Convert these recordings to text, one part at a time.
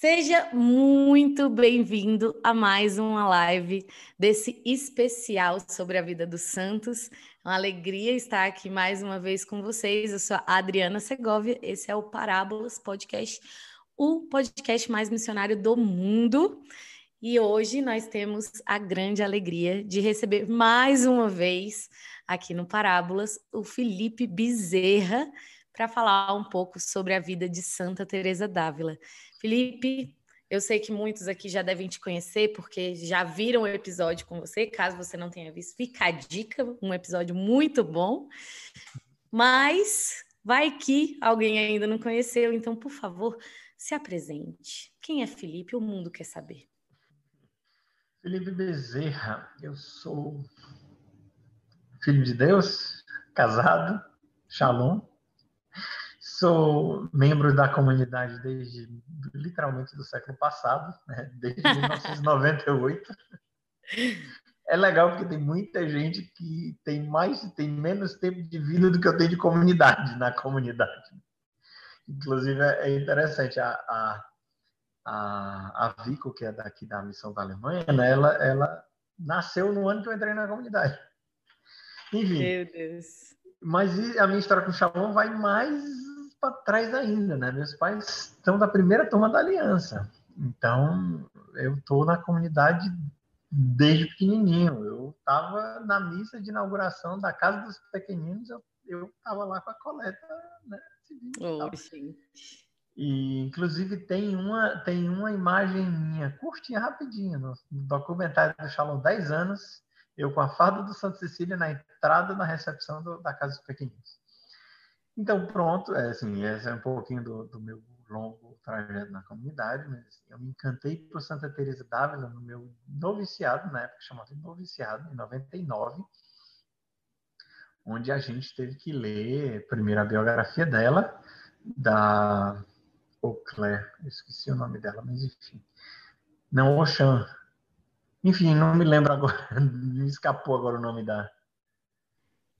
Seja muito bem-vindo a mais uma live desse especial sobre a vida dos santos. É uma alegria estar aqui mais uma vez com vocês. Eu sou a Adriana Segovia, esse é o Parábolas Podcast, o podcast mais missionário do mundo. E hoje nós temos a grande alegria de receber mais uma vez aqui no Parábolas o Felipe Bezerra para falar um pouco sobre a vida de Santa Teresa d'Ávila. Felipe, eu sei que muitos aqui já devem te conhecer porque já viram o episódio com você. Caso você não tenha visto, fica a dica, um episódio muito bom. Mas vai que alguém ainda não conheceu, então, por favor, se apresente. Quem é Felipe? O mundo quer saber. Felipe Bezerra, eu sou filho de Deus, casado, Shalom, Sou membro da comunidade desde literalmente do século passado, né? desde 1998. É legal porque tem muita gente que tem mais, tem menos tempo de vida do que eu tenho de comunidade na comunidade. Inclusive é interessante a, a, a, a Vico, que é daqui da missão da Alemanha, né? ela, ela nasceu no ano que eu entrei na comunidade. Enfim. Meu Deus. Mas a minha história com o Shalom vai mais para trás ainda, né? Meus pais estão da primeira turma da aliança. Então, eu estou na comunidade desde pequenininho. Eu estava na missa de inauguração da Casa dos Pequeninos, eu estava lá com a coleta, né? Oh, e, inclusive, tem uma, tem uma imagem minha, curtinha, rapidinha, no, documentário do Shalom 10 anos, eu com a farda do Santa Cecília na entrada na recepção do, da Casa dos Pequeninos. Então, pronto, é, assim, esse é um pouquinho do, do meu longo trajeto na comunidade, mas assim, eu me encantei por Santa Teresa d'Ávila no meu noviciado, na época chamado noviciado, em 99, onde a gente teve que ler primeiro a biografia dela, da Auclair, esqueci o nome dela, mas enfim, não Oxan, enfim, não me lembro agora, me escapou agora o nome da,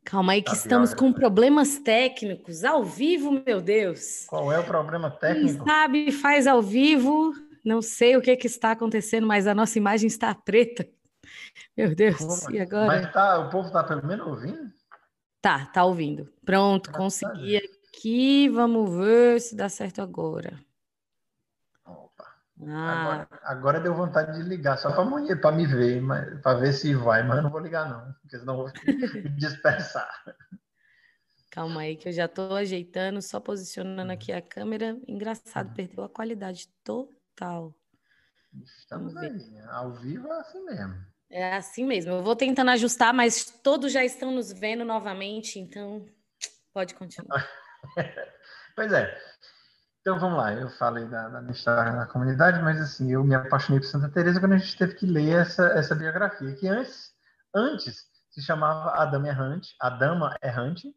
Calma aí que tá estamos com problemas técnicos ao vivo, meu Deus. Qual é o problema técnico? Quem sabe faz ao vivo. Não sei o que, que está acontecendo, mas a nossa imagem está preta. Meu Deus, Como? e agora? Mas tá, o povo está pelo menos ouvindo? Tá, tá ouvindo. Pronto, consegui aqui. Vamos ver se dá certo agora. Ah. Agora, agora, deu vontade de ligar, só para me ver, para ver se vai, mas eu não vou ligar, não, porque senão vou me dispersar. Calma aí, que eu já estou ajeitando, só posicionando aqui a câmera. Engraçado, perdeu a qualidade total. Estamos aí, ao vivo é assim mesmo. É assim mesmo. Eu vou tentando ajustar, mas todos já estão nos vendo novamente, então pode continuar. pois é. Então vamos lá, eu falei da, da, minha história na comunidade, mas assim, eu me apaixonei por Santa Teresa quando a gente teve que ler essa, essa biografia, que antes, antes se chamava A Dama Errante, A Dama Errante,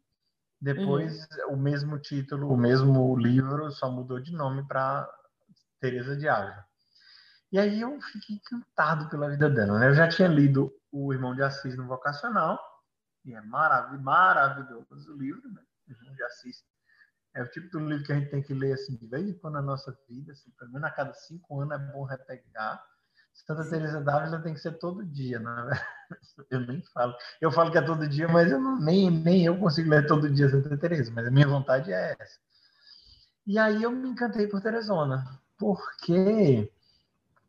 depois uhum. o mesmo título, o mesmo livro, só mudou de nome para Teresa de Ávila. E aí eu fiquei encantado pela vida dela, né? Eu já tinha lido O Irmão de Assis no Vocacional, e é marav maravilhoso o livro, né? O Irmão de Assis é o tipo do livro que a gente tem que ler assim de vez em quando na nossa vida, assim, pelo menos a cada cinco anos é bom repegar. Santa Teresa d'Ávila tem que ser todo dia, não é? Eu nem falo. Eu falo que é todo dia, mas eu não, nem, nem eu consigo ler todo dia Santa Teresa, mas a minha vontade é essa. E aí eu me encantei por Teresona, porque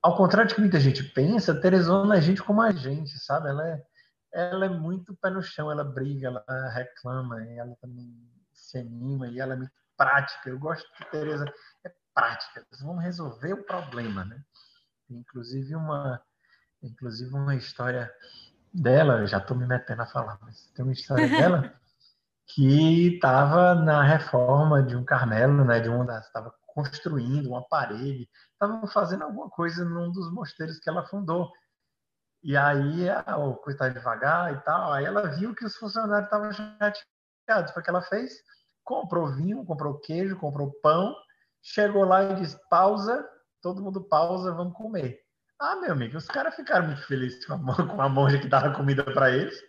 ao contrário de que muita gente pensa, Teresona é gente como a gente, sabe? Ela é, ela é muito pé no chão, ela briga, ela reclama, ela também se anima e ela é muito prática. Eu gosto de Teresa, é prática. Vamos resolver o problema, né? Inclusive uma, inclusive uma história dela, já estou me metendo a falar, mas tem uma história dela que estava na reforma de um Carmelo, né? De uma das estava construindo uma parede, estava fazendo alguma coisa num dos mosteiros que ela fundou. E aí a coisa estava devagar e tal. Aí ela viu que os funcionários estavam chateados. O que ela fez? Comprou vinho, comprou queijo, comprou pão, chegou lá e disse: pausa, todo mundo pausa, vamos comer. Ah, meu amigo, os caras ficaram muito felizes com a, com a monja que dava comida para eles.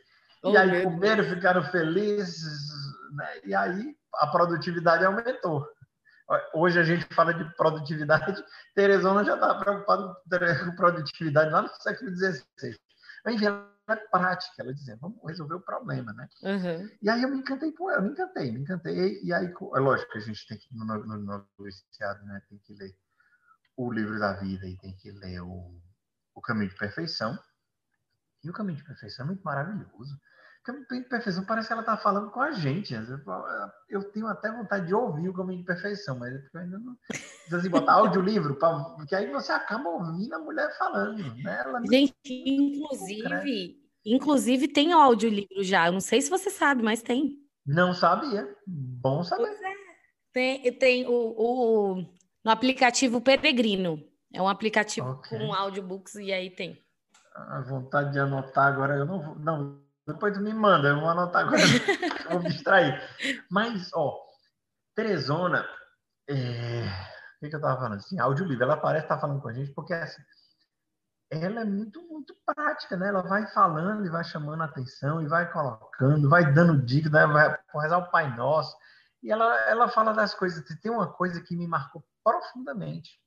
Oh, e aí comeram, ficaram felizes, né? e aí a produtividade aumentou. Hoje a gente fala de produtividade, Teresona já estava preocupada com produtividade lá no século XVI. Enfim, prática, ela dizia, vamos resolver o problema, né? Uhum. E aí eu me encantei com ela, me encantei, me encantei. E aí, é lógico que a gente tem que, no, no, no né, tem que ler o livro da vida e tem que ler o, o Caminho de Perfeição. E o Caminho de Perfeição é muito maravilhoso. Caminho de Perfeição parece que ela está falando com a gente. Eu tenho até vontade de ouvir o Caminho de Perfeição, mas eu ainda não. Precisa assim, botar audiolivro, pra... porque aí você acaba ouvindo a mulher falando. Né? Ela gente, inclusive, inclusive tem audiolivro já. Eu não sei se você sabe, mas tem. Não sabia. Bom saber. Pois é. Tem, tem o, o no aplicativo Peregrino. É um aplicativo okay. com audiobooks e aí tem. A vontade de anotar agora, eu não vou. Não, depois tu me manda, eu vou anotar agora, vou me distrair. Mas, ó, Teresona, é... o que, que eu tava falando? Assim, audiolivro, ela parece estar tá falando com a gente porque assim, ela é muito, muito prática, né? Ela vai falando e vai chamando a atenção e vai colocando, vai dando dica, né? vai rezar o Pai Nosso. E ela, ela fala das coisas. Tem uma coisa que me marcou profundamente.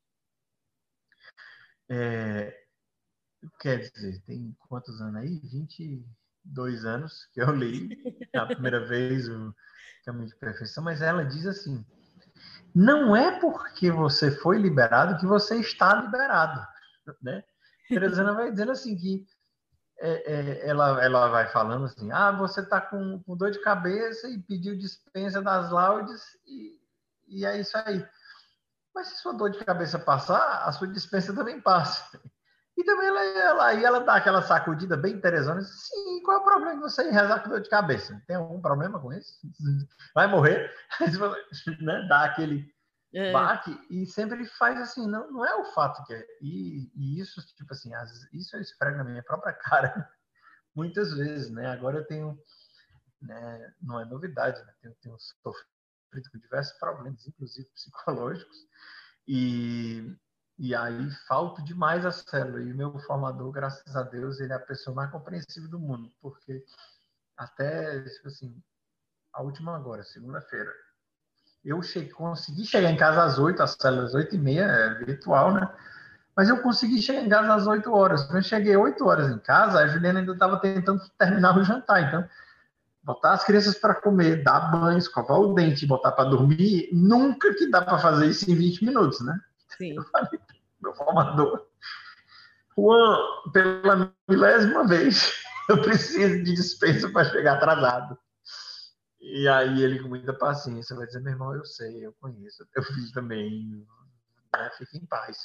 É, quer dizer, tem quantos anos aí? 20, dois anos que eu li a primeira vez o Caminho de Perfeição, mas ela diz assim: não é porque você foi liberado que você está liberado, né? Teresana vai dizendo assim que é, é, ela, ela vai falando assim, ah, você está com, com, dor de cabeça e pediu dispensa das laudes e, e é isso aí. Mas se sua dor de cabeça passar, a sua dispensa também passa. E também ela, ela, e ela dá aquela sacudida bem interessante. Sim, qual é o problema de você rezar com dor de cabeça? Tem algum problema com isso? Vai morrer? né? Dá aquele é. baque e sempre faz assim. Não, não é o fato que é. E, e isso, tipo assim, as, isso eu esfrego na minha própria cara muitas vezes, né? Agora eu tenho. Né, não é novidade, né? Tenho, tenho sofrido com diversos problemas, inclusive psicológicos. E e aí falta demais a célula. E o meu formador, graças a Deus, ele é a pessoa mais compreensível do mundo, porque até, tipo assim, a última agora, segunda-feira, eu cheguei, consegui chegar em casa às oito, as células e meia, é virtual, né? Mas eu consegui chegar em casa às oito horas. Quando eu cheguei oito horas em casa, a Juliana ainda estava tentando terminar o jantar. Então, botar as crianças para comer, dar banho, escovar o dente, botar para dormir, nunca que dá para fazer isso em 20 minutos, né? Sim. Eu falei, meu formador, Juan, pela milésima vez, eu preciso de dispensa para chegar atrasado. E aí ele, com muita paciência, vai dizer: meu irmão, eu sei, eu conheço, eu fiz também, né? fique em paz.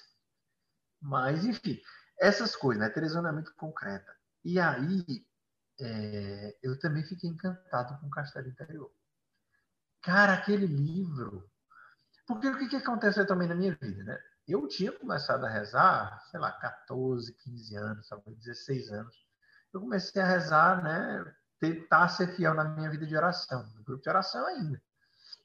Mas, enfim, essas coisas, né? Teresona é muito concreta. E aí, é, eu também fiquei encantado com o Castelo Interior. Cara, aquele livro porque o que, que aconteceu também na minha vida, né? Eu tinha começado a rezar, sei lá, 14, 15 anos, talvez 16 anos. Eu comecei a rezar, né? Tentar ser fiel na minha vida de oração, no grupo de oração ainda.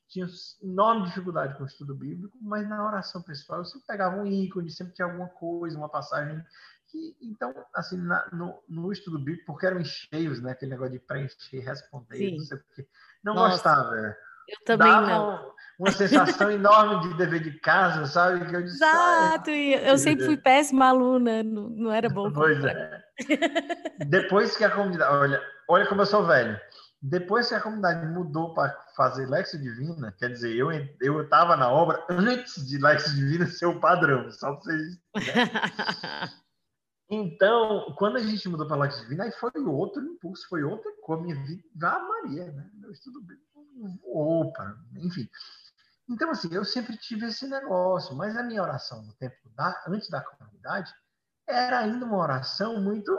Tinha enorme dificuldade com o estudo bíblico, mas na oração pessoal eu sempre pegava um ícone, sempre tinha alguma coisa, uma passagem que, então, assim, na, no, no, estudo bíblico, porque eram cheios, né? Aquele negócio de preencher, responder, Sim. não sei porquê. Não Nossa. gostava. Eu também Dava não. Uma sensação enorme de dever de casa, sabe? Que eu disse, Exato, e eu sempre fui péssima aluna, não, não era bom. Pois é. Depois que a comunidade. Olha, olha como eu sou velho. Depois que a comunidade mudou para fazer Lexo Divina, quer dizer, eu eu estava na obra antes de Lexo Divina ser o padrão, só para vocês. Né? Então, quando a gente mudou para Lexo Divina, aí foi outro impulso, foi outra coisa. Minha vida, ah, Maria, né? Meu estudo bíblico opa, enfim. Então, assim, eu sempre tive esse negócio, mas a minha oração no tempo da, antes da comunidade era ainda uma oração muito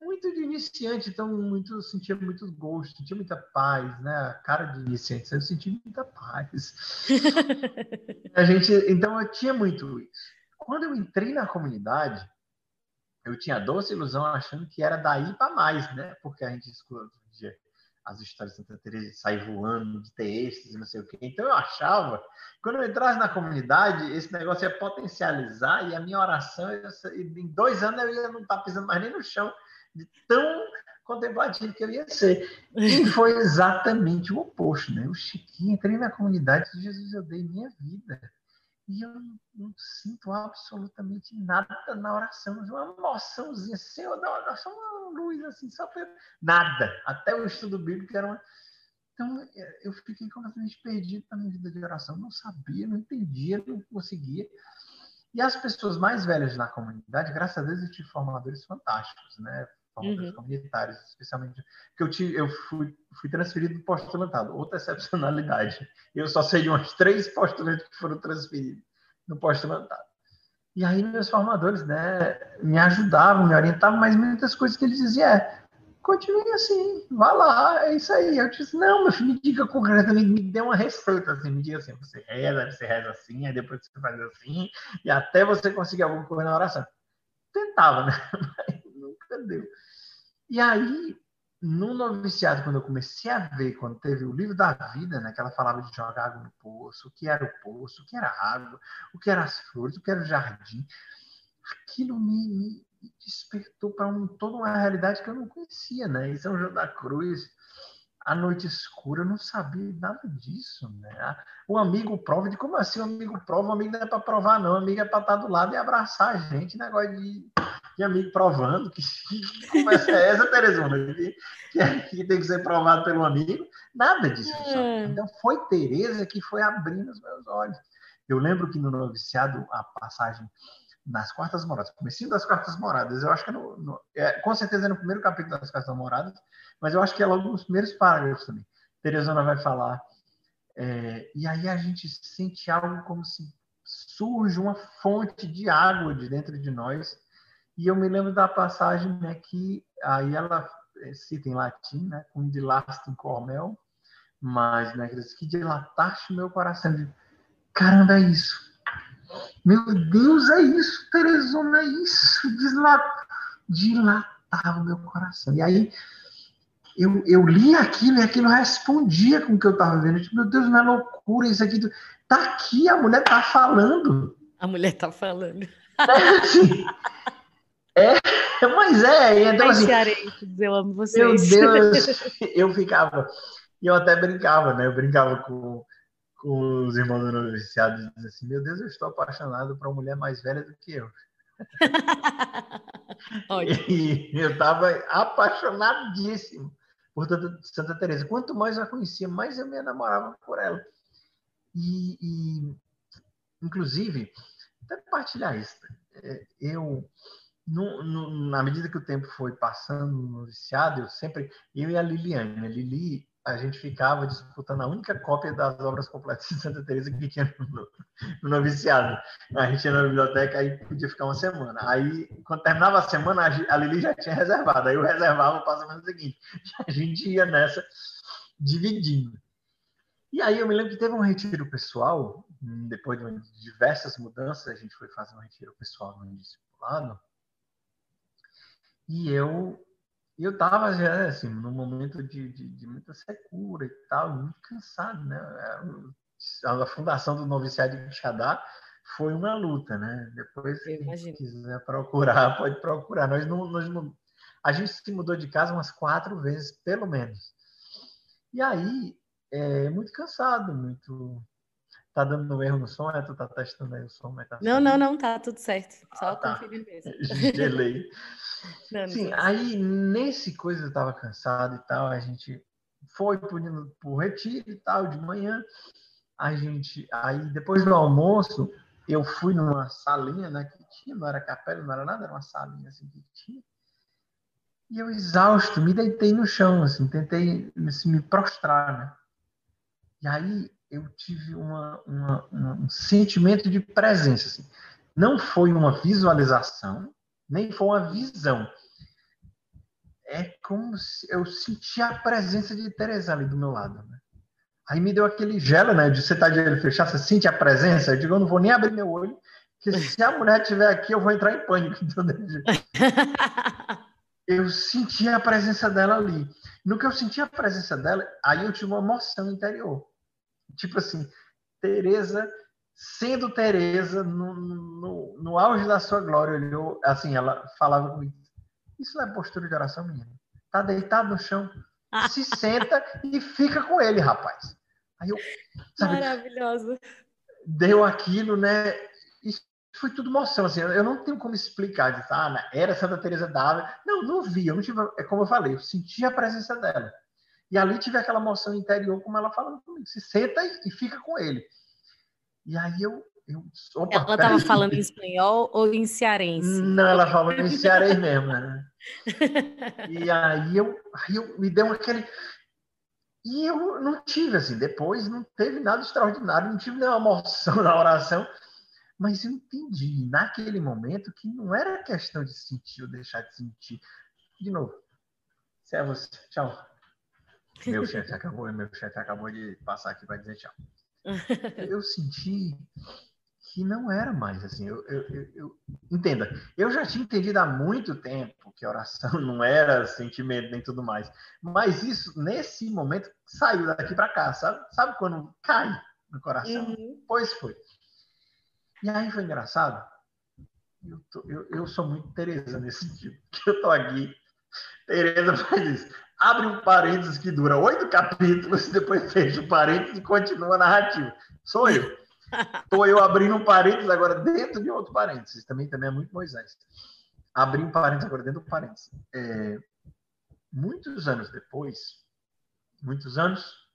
muito de iniciante, então muito sentia muito gosto, sentia muita paz, né? A cara de iniciante, eu sentia muita paz. a gente, então eu tinha muito isso. Quando eu entrei na comunidade, eu tinha doce ilusão achando que era daí para mais, né? Porque a gente escuta as histórias de Santa Teresa sair voando de textos e não sei o quê. Então eu achava, quando eu entrasse na comunidade, esse negócio ia potencializar e a minha oração, em dois anos eu ia não estar pisando mais nem no chão, de tão contemplativo que eu ia ser. E foi exatamente o oposto, né? O Chiquinho, entrei na comunidade de Jesus, eu dei minha vida. E eu não, sinto absolutamente nada na oração, uma emoçãozinha, Senhor, da oração, uma luz assim, só foi nada. Até o estudo bíblico era uma. Então, eu fiquei completamente perdido na minha vida de oração. Não sabia, não entendia, não conseguia. E as pessoas mais velhas na comunidade, graças a Deus, eu tive formadores fantásticos, né? Formadores uhum. comunitários, especialmente. que eu, tive, eu fui, fui transferido do postulantado, outra excepcionalidade. Eu só sei de uns três postulantes que foram transferidos no postulantado. E aí, meus formadores, né, me ajudavam, me orientavam, mas muitas coisas que eles diziam é continue assim, vá lá, é isso aí. Eu disse, não, meu filho, me diga concretamente, me dê uma receita, assim, me diga assim, você reza, você reza assim, aí depois você faz assim, e até você conseguir alguma coisa na oração. Tentava, né? Mas nunca deu. E aí, no noviciado, quando eu comecei a ver, quando teve o livro da vida, né, que ela falava de jogar água no poço, o que era o poço, o que era água, o que eram as flores, o que era o jardim, aquilo me, me despertou para um, toda uma realidade que eu não conhecia, né? Em São João da Cruz, a noite escura, eu não sabia nada disso, né? O amigo prova, de como assim o amigo prova? O amigo não é para provar, não. O amigo é para estar do lado e abraçar a gente, negócio de, de amigo provando. Que, conversa é essa, Teresona? Que, que, tem que ser provado pelo amigo. Nada disso. É. Então, foi Tereza que foi abrindo os meus olhos. Eu lembro que no noviciado, a passagem nas quartas moradas, comecinho das quartas moradas. Eu acho que é, no, no, é, com certeza é no primeiro capítulo das quartas moradas, mas eu acho que é logo nos primeiros parágrafos também. Teresona vai falar. É, e aí a gente sente algo como se surge uma fonte de água de dentro de nós. E eu me lembro da passagem né, que aí ela é, cita em latim, né, com dilastum cormel, mas né, que dilataste meu coração. Caramba, é isso meu Deus, é isso, Teresona, é isso. Dilatava o meu coração. E aí eu, eu li aquilo e aquilo respondia com o que eu estava vendo. Eu, tipo, meu Deus, não é loucura isso aqui. Tá aqui, a mulher tá falando. A mulher tá falando. É, assim, é mas é. Então, assim, eu amo vocês. Meu Deus, eu ficava. E eu até brincava, né? Eu brincava com com os irmãos do noviciado e diz assim: Meu Deus, eu estou apaixonado por uma mulher mais velha do que eu. e eu estava apaixonadíssimo por Santa Teresa. Quanto mais eu a conhecia, mais eu me enamorava por ela. E, e inclusive, até partilhar isso. É, eu, no, no, na medida que o tempo foi passando no noviciado, eu sempre, eu e a Liliane, a Lili a gente ficava disputando a única cópia das obras completas de Santa Teresa que tinha no, no noviciado. A gente ia na biblioteca aí podia ficar uma semana. Aí, quando terminava a semana, a Lili já tinha reservado. Aí eu reservava para a semana seguinte. A gente ia nessa, dividindo. E aí eu me lembro que teve um retiro pessoal, depois de diversas mudanças, a gente foi fazer um retiro pessoal no. E eu e eu estava já, assim, num momento de, de, de, muita secura e tal, muito cansado, né? A fundação do noviciado de Quixadá foi uma luta, né? Depois, se quiser procurar, pode procurar. Nós não, nós não, a gente se mudou de casa umas quatro vezes, pelo menos. E aí, é muito cansado, muito... Tá dando erro no som, né? Tu tá testando aí o som, mas tá Não, não, não, tá tudo certo. Só ah, tá. conferir mesmo. Gelei. Sim, aí nesse coisa eu estava cansado e tal, a gente foi pro, pro retiro e tal, de manhã. A gente, aí depois do almoço, eu fui numa salinha, né, que tinha, não era capela, não era nada, era uma salinha assim que tinha. E eu exausto, me deitei no chão, assim, tentei assim, me prostrar, né? E aí eu tive uma, uma, um sentimento de presença, assim. Não foi uma visualização, nem foi uma visão. É como se eu senti a presença de Teresa ali do meu lado. Né? Aí me deu aquele gelo, né? De você estar tá de olho fechado, você sente a presença. Eu digo, eu não vou nem abrir meu olho, porque se a mulher estiver aqui, eu vou entrar em pânico. eu senti a presença dela ali. No que eu senti a presença dela, aí eu tive uma emoção interior. Tipo assim, Teresa sendo Teresa no, no, no, auge da sua glória, olhou, assim, ela falava comigo, isso não é postura de oração, menina? tá deitado no chão. Se senta e fica com ele, rapaz. Aí eu, sabe, Maravilhoso. Deu aquilo, né? Isso foi tudo emoção, assim, eu não tenho como explicar, ah, era Santa Teresa d'Ávila. Não, não vi, eu não tive, é como eu falei, eu senti a presença dela. E ali tive aquela emoção interior, como ela falando comigo, se senta e, e fica com ele. E aí eu, eu opa, ela estava falando em espanhol ou em cearense? Não, ela falou em cearense mesmo, né? E aí eu, aí eu me deu aquele e eu não tive, assim, depois não teve nada extraordinário, não tive nenhuma emoção na oração, mas eu entendi naquele momento que não era questão de sentir ou deixar de sentir. De novo, servos, tchau. Meu chefe acabou, meu chefe acabou de passar aqui para dizer tchau. Eu senti que não era mais assim. Eu, eu, eu, eu, entenda, eu já tinha entendido há muito tempo que oração não era sentimento nem tudo mais. Mas isso, nesse momento, saiu daqui para cá, sabe? Sabe quando cai no coração? Uhum. Pois foi. E aí foi engraçado. Eu, tô, eu, eu sou muito Tereza nesse sentido. Que eu tô aqui. Tereza faz isso. Abre um parênteses que dura oito capítulos, depois fecha o parênteses e continua a narrativa. Sou eu. Estou eu abrindo um parênteses agora dentro de outro parênteses. Também, também é muito Moisés. Abri um parênteses agora dentro do parênteses. É, muitos anos depois, muitos anos,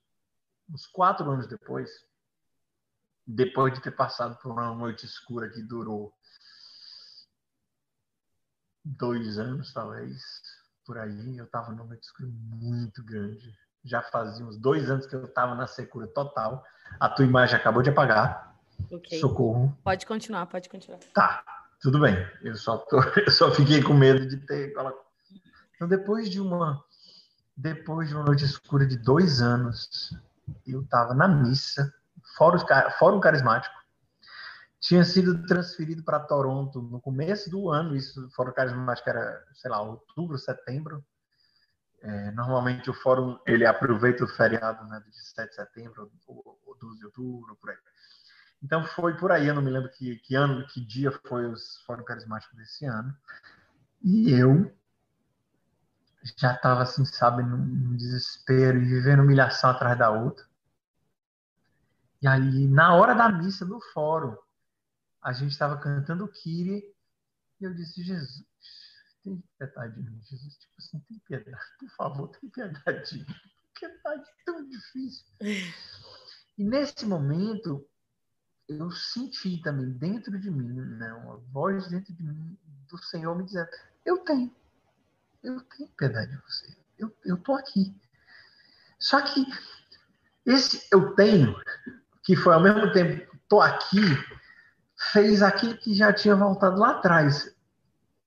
uns quatro anos depois, depois de ter passado por uma noite escura que durou dois anos, talvez, por aí, eu estava numa noite escura muito grande. Já fazia uns dois anos que eu estava na secura total. A tua imagem acabou de apagar. Okay. Socorro. Pode continuar, pode continuar. Tá, tudo bem. Eu só, tô, eu só fiquei com medo de ter. Então, depois de uma depois de uma noite escura de dois anos, eu estava na missa, fórum, fórum carismático. Tinha sido transferido para Toronto no começo do ano. Isso, fórum carismático era, sei lá, outubro, setembro. É, normalmente o fórum ele aproveita o feriado né, de 7 de setembro ou, ou 12 de outubro, por aí. Então foi por aí, eu não me lembro que, que ano, que dia foi o Fórum Carismático desse ano. E eu já estava assim, sabe, num, desespero e vivendo humilhação atrás da outra. E aí, na hora da missa do fórum, a gente estava cantando o Kyrie e eu disse, Jesus, tem piedade de mim, Jesus, tipo assim, tem piedade, por favor, tem piedade de mim, tão difícil. E nesse momento, eu senti também dentro de mim, né, uma voz dentro de mim do Senhor me dizendo: Eu tenho, eu tenho piedade de você, eu, eu tô aqui. Só que esse eu tenho, que foi ao mesmo tempo tô aqui, fez aquilo que já tinha voltado lá atrás.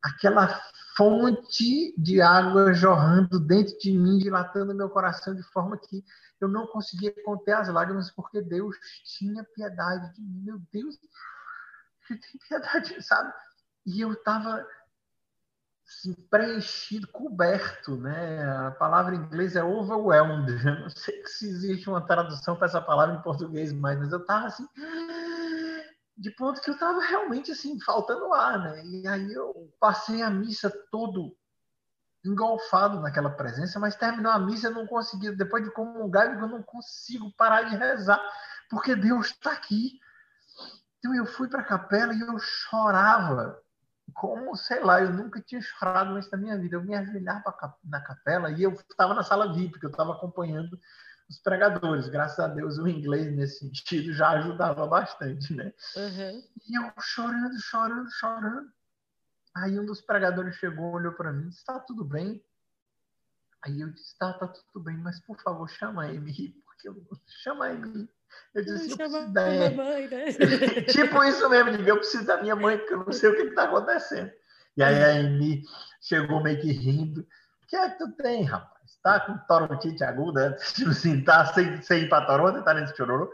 Aquela fonte de água jorrando dentro de mim, dilatando meu coração de forma que eu não conseguia conter as lágrimas porque Deus tinha piedade de mim. Meu Deus, ele tem piedade, sabe? E eu estava assim, preenchido, coberto, né? A palavra em inglês é overwhelmed. Eu não sei se existe uma tradução para essa palavra em português, mas eu estava assim de ponto que eu estava realmente assim faltando ar, né? E aí eu passei a missa todo engolfado naquela presença, mas terminou a missa eu não conseguia, depois de comungar, eu não consigo parar de rezar, porque Deus está aqui. Então eu fui para a capela e eu chorava, como, sei lá, eu nunca tinha chorado antes da minha vida. Eu me ajoelhava na capela e eu estava na sala VIP, porque eu estava acompanhando os pregadores. Graças a Deus, o inglês nesse sentido já ajudava bastante, né? Uhum. E eu chorando, chorando, chorando. Aí um dos pregadores chegou, olhou para mim, está tudo bem? Aí eu disse, tá, tá tudo bem, mas por favor, chama a Amy, porque eu chama a Amy. Eu disse, eu preciso da mãe, né? tipo isso mesmo, de eu preciso da minha mãe, porque eu não sei o que está acontecendo. E aí a Amy chegou meio que rindo. O que é que tu tem, rapaz? Tá com torontite aguda? Tipo assim, tá sem, sem ir para Toronto, tá nesse chororô?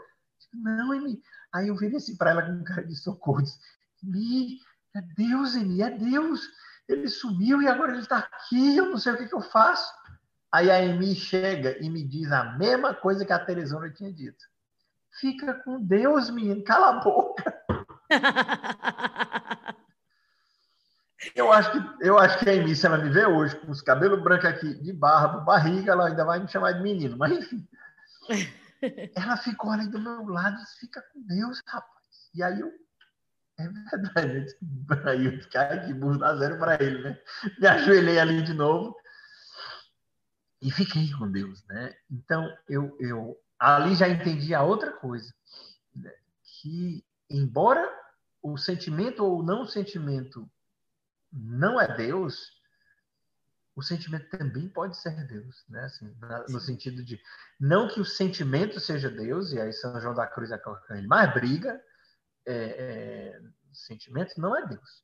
Não, Amy. Aí eu vi assim para ela com um cara de socorro. Amy, é Deus, Amy, é Deus. Ele sumiu e agora ele está aqui. Eu não sei o que, que eu faço. Aí a Amy chega e me diz a mesma coisa que a Teresona tinha dito. Fica com Deus, menino, cala a boca. Eu acho que, eu acho que a Amy, se ela me ver hoje com os cabelos brancos aqui, de barba, barriga, ela ainda vai me chamar de menino. Mas, enfim. ela ficou ali do meu lado e disse, fica com Deus, rapaz. E aí eu é verdade. Aí eu cara que burro dá zero para ele, né? Me ajoelhei ali de novo e fiquei com Deus, né? Então eu, eu ali já entendi a outra coisa, né? que embora o sentimento ou não sentimento não é Deus, o sentimento também pode ser Deus, né? Assim, no sentido de não que o sentimento seja Deus, e aí São João da Cruz é colocando ele, mas briga, é, é, sentimento não é Deus.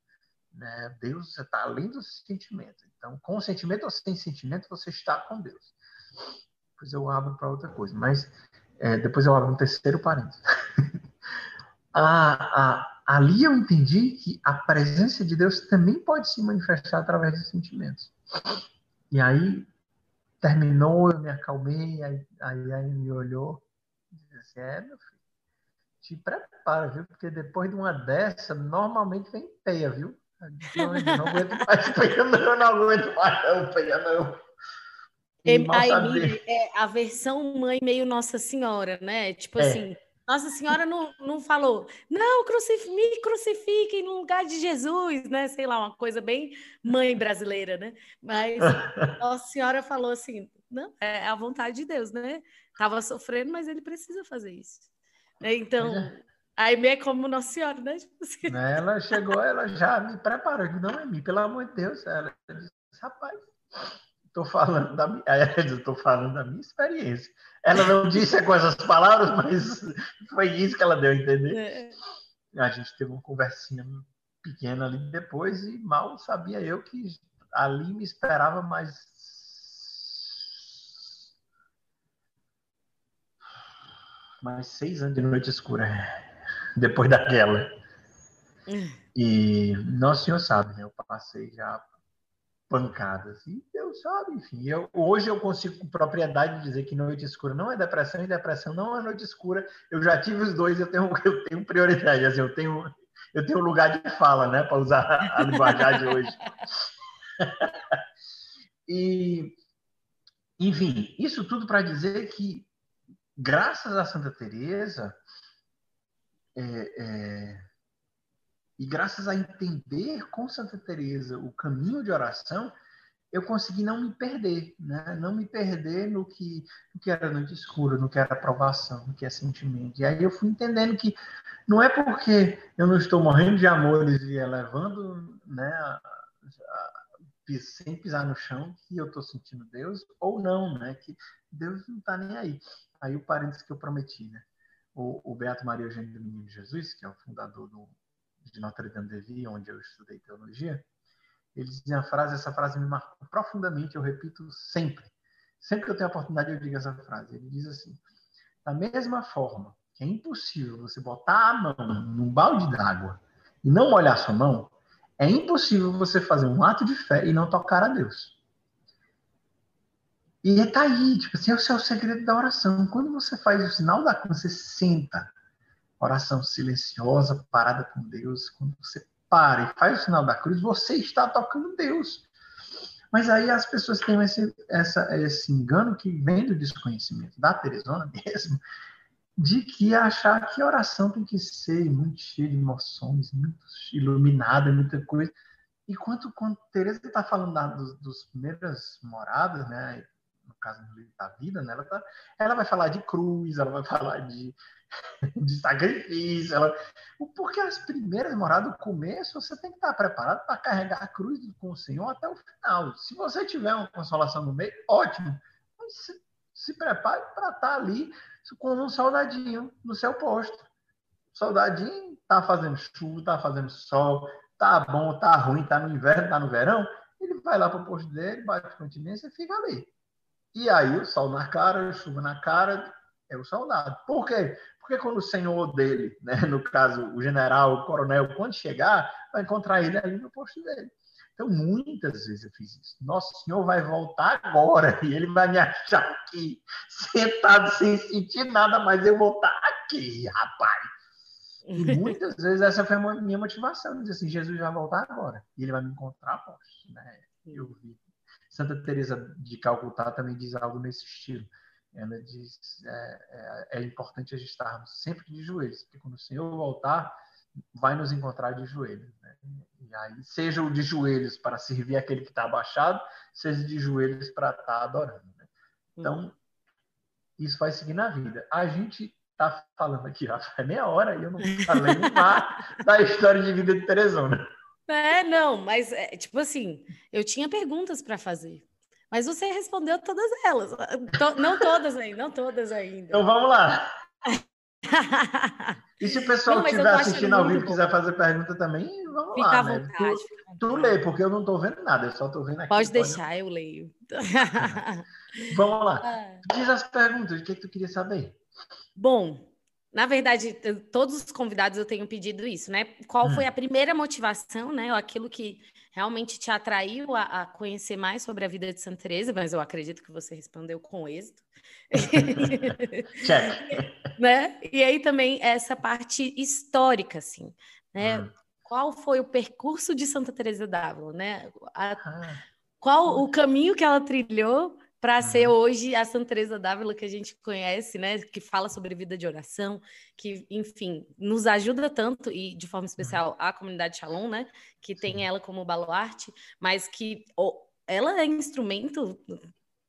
Né? Deus está além do sentimento. Então, com sentimento ou sem sentimento, você está com Deus. Depois eu abro para outra coisa, mas é, depois eu abro um terceiro parênteses. ali eu entendi que a presença de Deus também pode se manifestar através de sentimentos. E aí terminou, eu me acalmei, aí, aí, aí me olhou e disse assim, é, meu filho, te prepara, viu? Porque depois de uma dessa, normalmente vem peia, viu? Não, não aguento mais peia, não, não aguento mais não, peia, não. a Emília é a versão mãe meio Nossa Senhora, né? Tipo é. assim, Nossa Senhora não, não falou, não, crucif me crucifiquem no lugar de Jesus, né? Sei lá, uma coisa bem mãe brasileira, né? Mas Nossa Senhora falou assim, não, é a vontade de Deus, né? Tava sofrendo, mas ele precisa fazer isso. Né? Então, é. aí é como Nossa Senhora, né? Tipo assim. Né, ela chegou, ela já me preparou. Não é mim, pelo amor de Deus. Ela disse, rapaz, estou falando da minha, estou falando da minha experiência. Ela não disse com essas palavras, mas foi isso que ela deu a entender. É. A gente teve uma conversinha pequena ali depois e mal sabia eu que ali me esperava mais mais seis anos de noite escura depois daquela. E Nosso Senhor sabe, né? Eu passei já pancadas. E Deus sabe, enfim. Eu, hoje eu consigo com propriedade dizer que noite escura não é depressão e depressão não é noite escura. Eu já tive os dois, eu tenho, eu tenho prioridade. Assim, eu tenho eu tenho lugar de fala, né? Para usar a linguagem hoje. e, enfim, isso tudo para dizer que graças a Santa Teresa é, é, e graças a entender com Santa Teresa o caminho de oração, eu consegui não me perder, né? Não me perder no que, no que era noite escura, no que era aprovação, no que é sentimento. E aí eu fui entendendo que não é porque eu não estou morrendo de amores e elevando, né, sem pisar no chão que eu estou sentindo Deus ou não, né? Que Deus não está nem aí. Aí o parênteses que eu prometi, né? O, o Beato Maria Eugênio do Menino Jesus, que é o fundador do, de Notre Dame de Vie, onde eu estudei teologia, ele dizia a frase, essa frase me marcou profundamente, eu repito sempre. Sempre que eu tenho a oportunidade, eu digo essa frase. Ele diz assim: da mesma forma que é impossível você botar a mão num balde d'água e não molhar sua mão, é impossível você fazer um ato de fé e não tocar a Deus. E está aí, tipo assim, é o segredo da oração. Quando você faz o sinal da cruz, você senta. Oração silenciosa, parada com Deus. Quando você para e faz o sinal da cruz, você está tocando Deus. Mas aí as pessoas têm esse, essa, esse engano que vem do desconhecimento da Teresona mesmo, de que achar que oração tem que ser muito cheia de emoções, muito iluminada, muita coisa. E quanto, quando Teresa está falando da, dos, dos primeiras moradas, né, no caso da vida, né? Ela, tá, ela vai falar de cruz, ela vai falar de, de sacrifício, ela, porque as primeiras moradas, do começo, você tem que estar preparado para carregar a cruz com o Senhor até o final. Se você tiver uma consolação no meio, ótimo. Mas se, se prepare para estar ali com um soldadinho no seu posto. O soldadinho tá fazendo chuva, tá fazendo sol, tá bom, tá ruim, tá no inverno, tá no verão, ele vai lá para o posto dele, bate continência e fica ali. E aí o sol na cara, chuva na cara, é o soldado. Por quê? Porque quando o senhor dele, né, no caso o general, o coronel, quando chegar, vai encontrar ele ali no posto dele. Então, muitas vezes eu fiz isso. Nosso Senhor vai voltar agora e ele vai me achar aqui, sentado sem sentir nada, mas eu vou estar aqui, rapaz. E muitas vezes essa foi a minha motivação, dizer assim, Jesus vai voltar agora e ele vai me encontrar após, né? Eu vi. Santa Teresa de Calcutá também diz algo nesse estilo. Ela diz é, é, é importante a gente estarmos sempre de joelhos, porque quando o Senhor voltar, vai nos encontrar de joelhos. Né? E aí, seja o de joelhos para servir aquele que está abaixado, seja de joelhos para estar tá adorando. Né? Então, isso vai seguir na vida. A gente está falando aqui já faz meia hora e eu não falei nada da história de vida de Teresona. É, não, mas é, tipo assim, eu tinha perguntas para fazer. Mas você respondeu todas elas. não todas ainda, não todas ainda. Então vamos lá. E se o pessoal estiver assistindo ao vivo e quiser fazer pergunta também, vamos fica lá. À né? vontade, tu, fica à vontade. tu lê, porque eu não estou vendo nada, eu só estou vendo aqui. Pode deixar, pode... eu leio. vamos lá. Ah. Diz as perguntas, o que, é que tu queria saber? Bom, na verdade, todos os convidados eu tenho pedido isso, né? Qual foi hum. a primeira motivação, né? Aquilo que realmente te atraiu a, a, conhecer mais sobre a vida de Santa Teresa, mas eu acredito que você respondeu com êxito. Né? E aí também essa parte histórica, assim, né? Hum. Qual foi o percurso de Santa Teresa d'Ávila, né? A, ah. Qual o caminho que ela trilhou para ser uhum. hoje a Santa Teresa d'Ávila que a gente conhece, né, que fala sobre vida de oração, que, enfim, nos ajuda tanto e de forma especial uhum. a comunidade Shalom, né, que tem ela como baluarte, mas que oh, ela é instrumento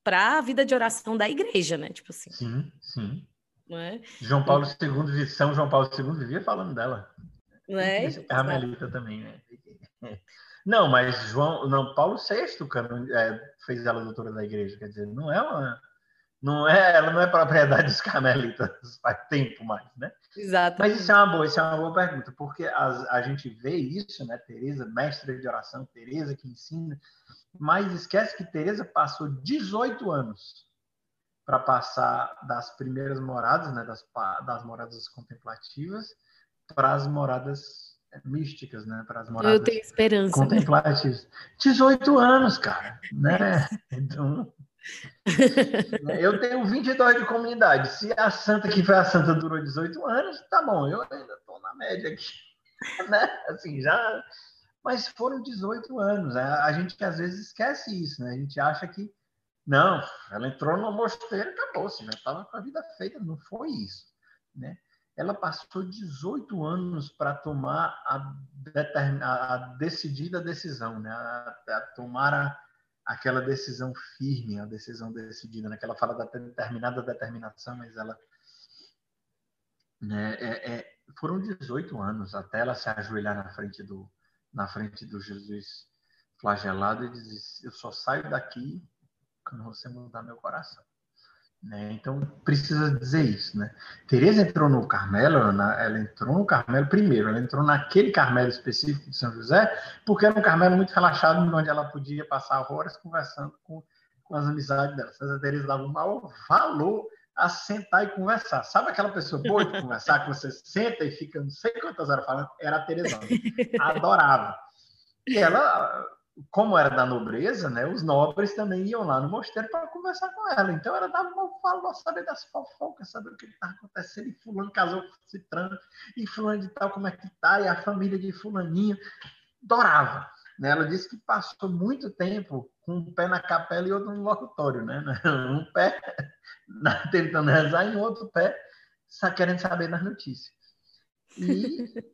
para a vida de oração da igreja, né, tipo assim. Sim, sim. É? João Paulo II, São João Paulo II vivia falando dela. Não é? Carmelita também, né? Não, mas João, não, Paulo VI canon, é, fez ela doutora da igreja, quer dizer, não é uma, não é, ela não é propriedade dos carmelitas faz tempo mais, né? Exato. Mas isso é uma boa, isso é uma boa pergunta, porque a, a gente vê isso, né? Teresa, mestra de oração, Teresa que ensina, mas esquece que Teresa passou 18 anos para passar das primeiras moradas, né? Das, das moradas contemplativas para as moradas místicas, né? Para as moradas Eu tenho esperança. Contemplativas. Né? 18 anos, cara, né? Então. eu tenho 22 de comunidade. Se a santa que foi a santa durou 18 anos, tá bom, eu ainda estou na média aqui. Né? Assim, já. Mas foram 18 anos. A gente às vezes esquece isso, né? A gente acha que. Não, ela entrou no mosteiro e acabou, assim, já estava com a vida feita. Não foi isso, né? Ela passou 18 anos para tomar a, a, decidida decisão, né? a, a tomar a, aquela decisão firme, a decisão decidida, né? que ela fala da determinada determinação, mas ela né? é, é, foram 18 anos até ela se ajoelhar na frente do na frente do Jesus flagelado e dizer: eu só saio daqui quando você mudar meu coração. Né? Então, precisa dizer isso. Né? Tereza entrou no Carmelo, ela entrou no Carmelo primeiro, ela entrou naquele Carmelo específico de São José, porque era um Carmelo muito relaxado, onde ela podia passar horas conversando com, com as amizades dela. Santa Teresa dava um maior valor a sentar e conversar. Sabe aquela pessoa boa de conversar, que você senta e fica não sei quantas horas falando? Era a Teresa. Adorava. E ela como era da nobreza, né, os nobres também iam lá no mosteiro para conversar com ela. Então ela dava uma fala, saber das fofocas, saber o que estava acontecendo, e fulano casou com Citrano, e fulano de tal, como é que tá, e a família de fulaninho. Adorava. Né? Ela disse que passou muito tempo com um pé na capela e outro no locutório, né? Um pé tentando rezar e outro pé querendo saber das notícias. E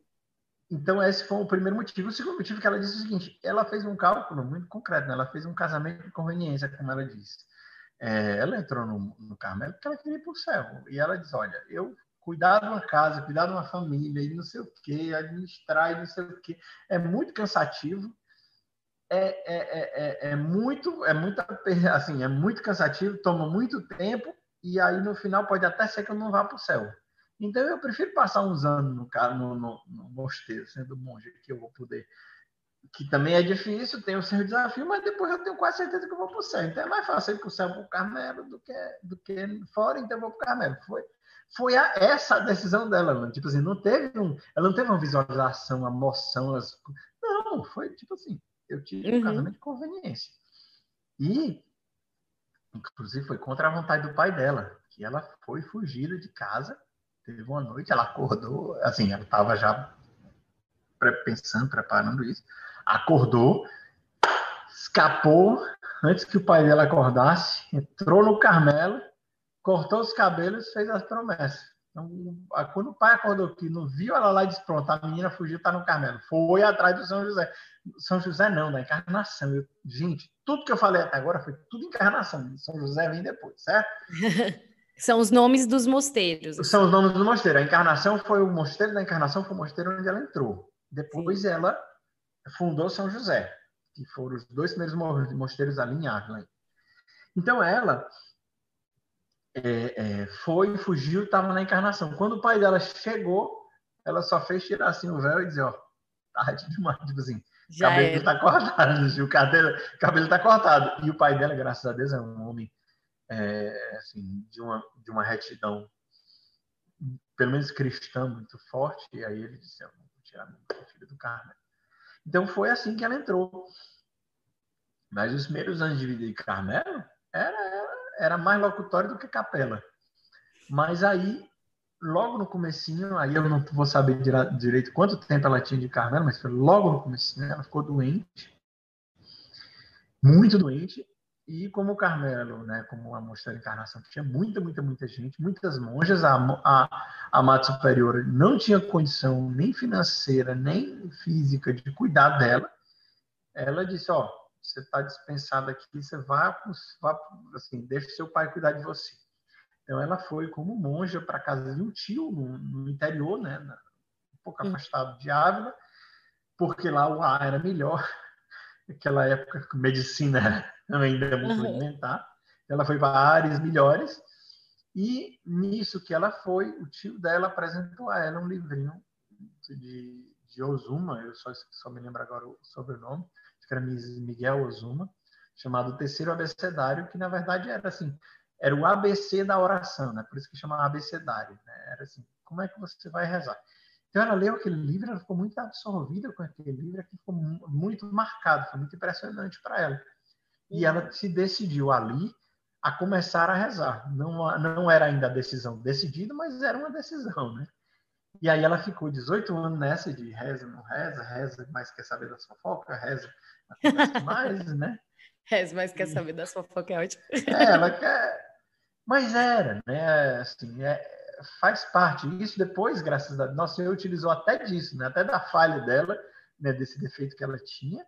então, esse foi o primeiro motivo. O segundo motivo é que ela disse o seguinte: ela fez um cálculo muito concreto, né? ela fez um casamento de conveniência, como ela disse. É, ela entrou no, no Carmelo porque ela queria ir para o céu. E ela diz: olha, eu cuidar de uma casa, cuidar de uma família, e não sei o quê, administrar e não sei o quê, é muito cansativo. É, é, é, é, é muito, é muito, assim, é muito cansativo, toma muito tempo, e aí no final pode até ser que eu não vá para o céu. Então, eu prefiro passar uns anos no, no, no, no mosteiro, sendo monge, que eu vou poder. Que também é difícil, tem o seu desafio, mas depois eu tenho quase certeza que eu vou para o céu. Então, é mais fácil ir para o céu para o Carmelo do que, do que fora, então eu vou para o Carmelo. Foi, foi a, essa a decisão dela, mano. Tipo assim, não teve um, ela não teve uma visualização, uma moção. As, não, foi tipo assim, eu tive uhum. um casamento de conveniência. E, inclusive, foi contra a vontade do pai dela, que ela foi fugida de casa teve uma noite, ela acordou, assim, ela estava já pensando, preparando isso, acordou, escapou antes que o pai dela acordasse, entrou no Carmelo, cortou os cabelos fez as promessas. Então, quando o pai acordou aqui, não viu ela lá e disse: Pronto, a menina fugiu, está no Carmelo. Foi atrás do São José. São José não, da encarnação. Eu, gente, tudo que eu falei até agora foi tudo encarnação. São José vem depois, certo? São os nomes dos mosteiros. São os nomes do mosteiro. A encarnação foi o mosteiro da encarnação, foi o mosteiro onde ela entrou. Depois Sim. ela fundou São José, que foram os dois primeiros mosteiros ali em Ávila. Então ela é, é, foi, fugiu, estava na encarnação. Quando o pai dela chegou, ela só fez tirar assim o véu e dizer, ó, tarde demais, tipo assim, Já cabelo está cortado, o cabelo, cabelo está cortado. E o pai dela, graças a Deus, é um homem é, assim, de uma de uma retidão, pelo menos cristã muito forte. E aí ele disse, vou tirar meu filho do Carmelo. Então foi assim que ela entrou. Mas os primeiros anos de vida de Carmelo era, era era mais locutório do que capela. Mas aí, logo no comecinho, aí eu não vou saber direito quanto tempo ela tinha de Carmelo, mas foi logo no comecinho, ela ficou doente, muito doente, e como o Carmelo, né, como a Mostra da Encarnação, tinha muita, muita, muita gente, muitas monjas, a, a, a Mata Superior não tinha condição nem financeira, nem física de cuidar dela, ela disse, ó, você está dispensado aqui, você vá, vá assim, deixe seu pai cuidar de você. Então ela foi como monja para casa de um tio no, no interior, né, um pouco afastado de Ávila, porque lá o ar era melhor. Naquela época, medicina ainda é muito alimentar. Ela foi para áreas melhores. E nisso que ela foi, o tio dela apresentou a ela um livrinho de, de Ozuma, eu só, só me lembro agora o sobrenome, que era Miguel Ozuma, chamado Terceiro Abecedário, que na verdade era assim, era o ABC da oração, né? Por isso que chama abecedário, né? Era assim, como é que você vai rezar? Então ela leu aquele livro, ela ficou muito absorvida com aquele livro, que ficou muito marcado, foi muito impressionante para ela. E ela se decidiu ali a começar a rezar. Não, não era ainda a decisão decidida, mas era uma decisão, né? E aí ela ficou 18 anos nessa de reza, não reza, reza, mas quer saber da fofoca, reza, mais, né? Reza, mas quer saber da fofoca, é ótimo. É, ela quer... Mas era, né? Assim, é, faz parte. Isso depois, graças a Deus, nosso Senhor utilizou até disso, né? Até da falha dela, né? desse defeito que ela tinha,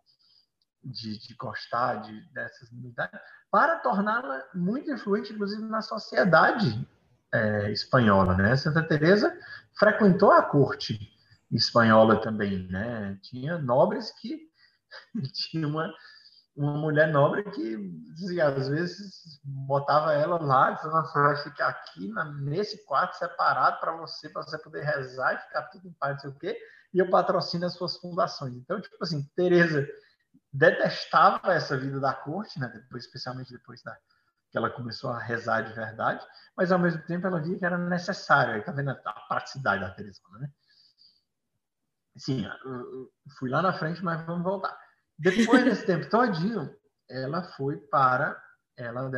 de, de gostar de, dessas unidades, para torná-la muito influente, inclusive, na sociedade é, espanhola, né? Santa Teresa frequentou a corte espanhola também, né? Tinha nobres que tinha uma uma mulher nobre que assim, às vezes botava ela lá, dizendo, você vai ficar aqui na, nesse quarto separado para você, para você poder rezar e ficar tudo em paz, não sei o quê, e eu patrocino as suas fundações. Então, tipo assim, Teresa detestava essa vida da corte, né? Depois, especialmente depois da, que ela começou a rezar de verdade, mas ao mesmo tempo ela via que era necessário. Aí tá vendo a praticidade da Teresa, né? Sim, fui lá na frente, mas vamos voltar. Depois desse tempo todinho, ela foi para ela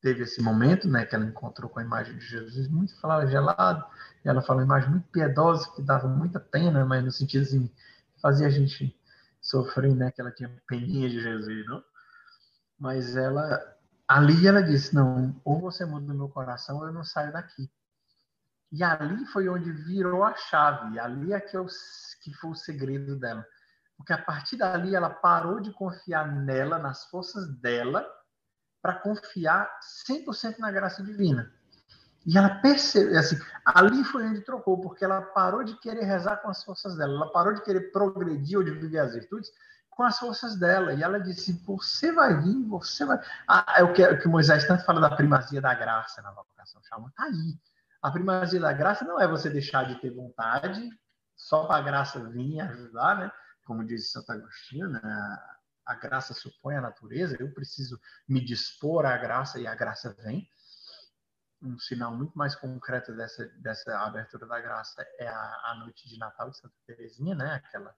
teve esse momento, né, que ela encontrou com a imagem de Jesus muito flagelado, e ela falou uma imagem muito piedosa que dava muita pena, mas no sentido assim, fazia a gente sofrer, né, que ela tinha peninha de Jesus, não? Mas ela ali ela disse: Não, ou você muda no meu coração, ou eu não saio daqui. E ali foi onde virou a chave. Ali é que, eu, que foi o segredo dela. Porque a partir dali ela parou de confiar nela, nas forças dela, para confiar 100% na graça divina. E ela percebeu, assim, ali foi onde trocou, porque ela parou de querer rezar com as forças dela, ela parou de querer progredir ou de viver as virtudes com as forças dela. E ela disse: Você vai vir, você vai. Ah, é o que, o que Moisés tanto fala da primazia da graça na vocação chama. Está aí. A primazia da graça não é você deixar de ter vontade só para a graça vir ajudar, né? Como diz Santo Agostinho, né? a graça supõe a natureza, eu preciso me dispor à graça e a graça vem. Um sinal muito mais concreto dessa, dessa abertura da graça é a, a noite de Natal de Santa Teresinha, né? Aquela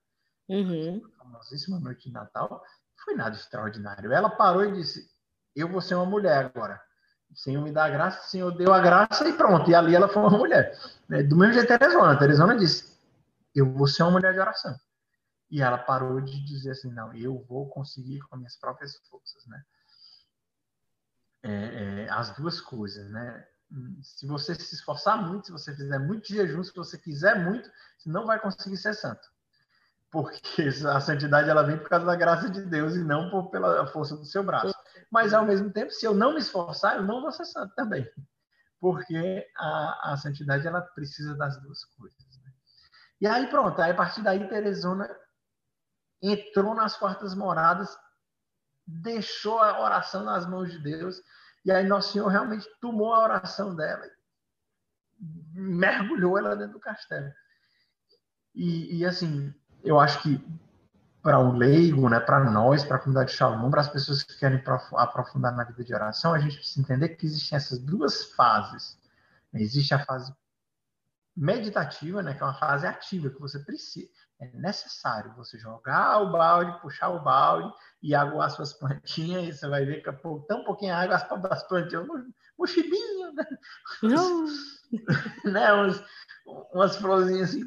uhum. famosíssima noite de Natal, foi nada extraordinário. Ela parou e disse: Eu vou ser uma mulher agora. O Senhor me dá a graça, o Senhor deu a graça e pronto. E ali ela foi uma mulher. Né? Do mesmo jeito Teresona. Teresona disse, eu vou ser uma mulher de oração. E ela parou de dizer assim, não, eu vou conseguir com minhas próprias forças, né? É, é, as duas coisas, né? Se você se esforçar muito, se você fizer muito jejum, se você quiser muito, você não vai conseguir ser santo. Porque a santidade ela vem por causa da graça de Deus e não por, pela força do seu braço. Mas, ao mesmo tempo, se eu não me esforçar, eu não vou ser santo também. Porque a, a santidade ela precisa das duas coisas. Né? E aí, pronto, aí, a partir daí, Teresona entrou nas quartas moradas, deixou a oração nas mãos de Deus, e aí Nosso Senhor realmente tomou a oração dela, mergulhou ela dentro do castelo. E, e assim, eu acho que para o leigo, né, para nós, para a comunidade de Shalom, para as pessoas que querem aprofundar na vida de oração, a gente precisa entender que existem essas duas fases. Existe a fase meditativa, né, que é uma fase ativa, que você precisa, é necessário você jogar o balde, puxar o balde e aguar suas plantinhas, e você vai ver que tão pouquinho água, as, plantinhas, mochibinho, né? Não. né? Umas, umas florzinhas assim,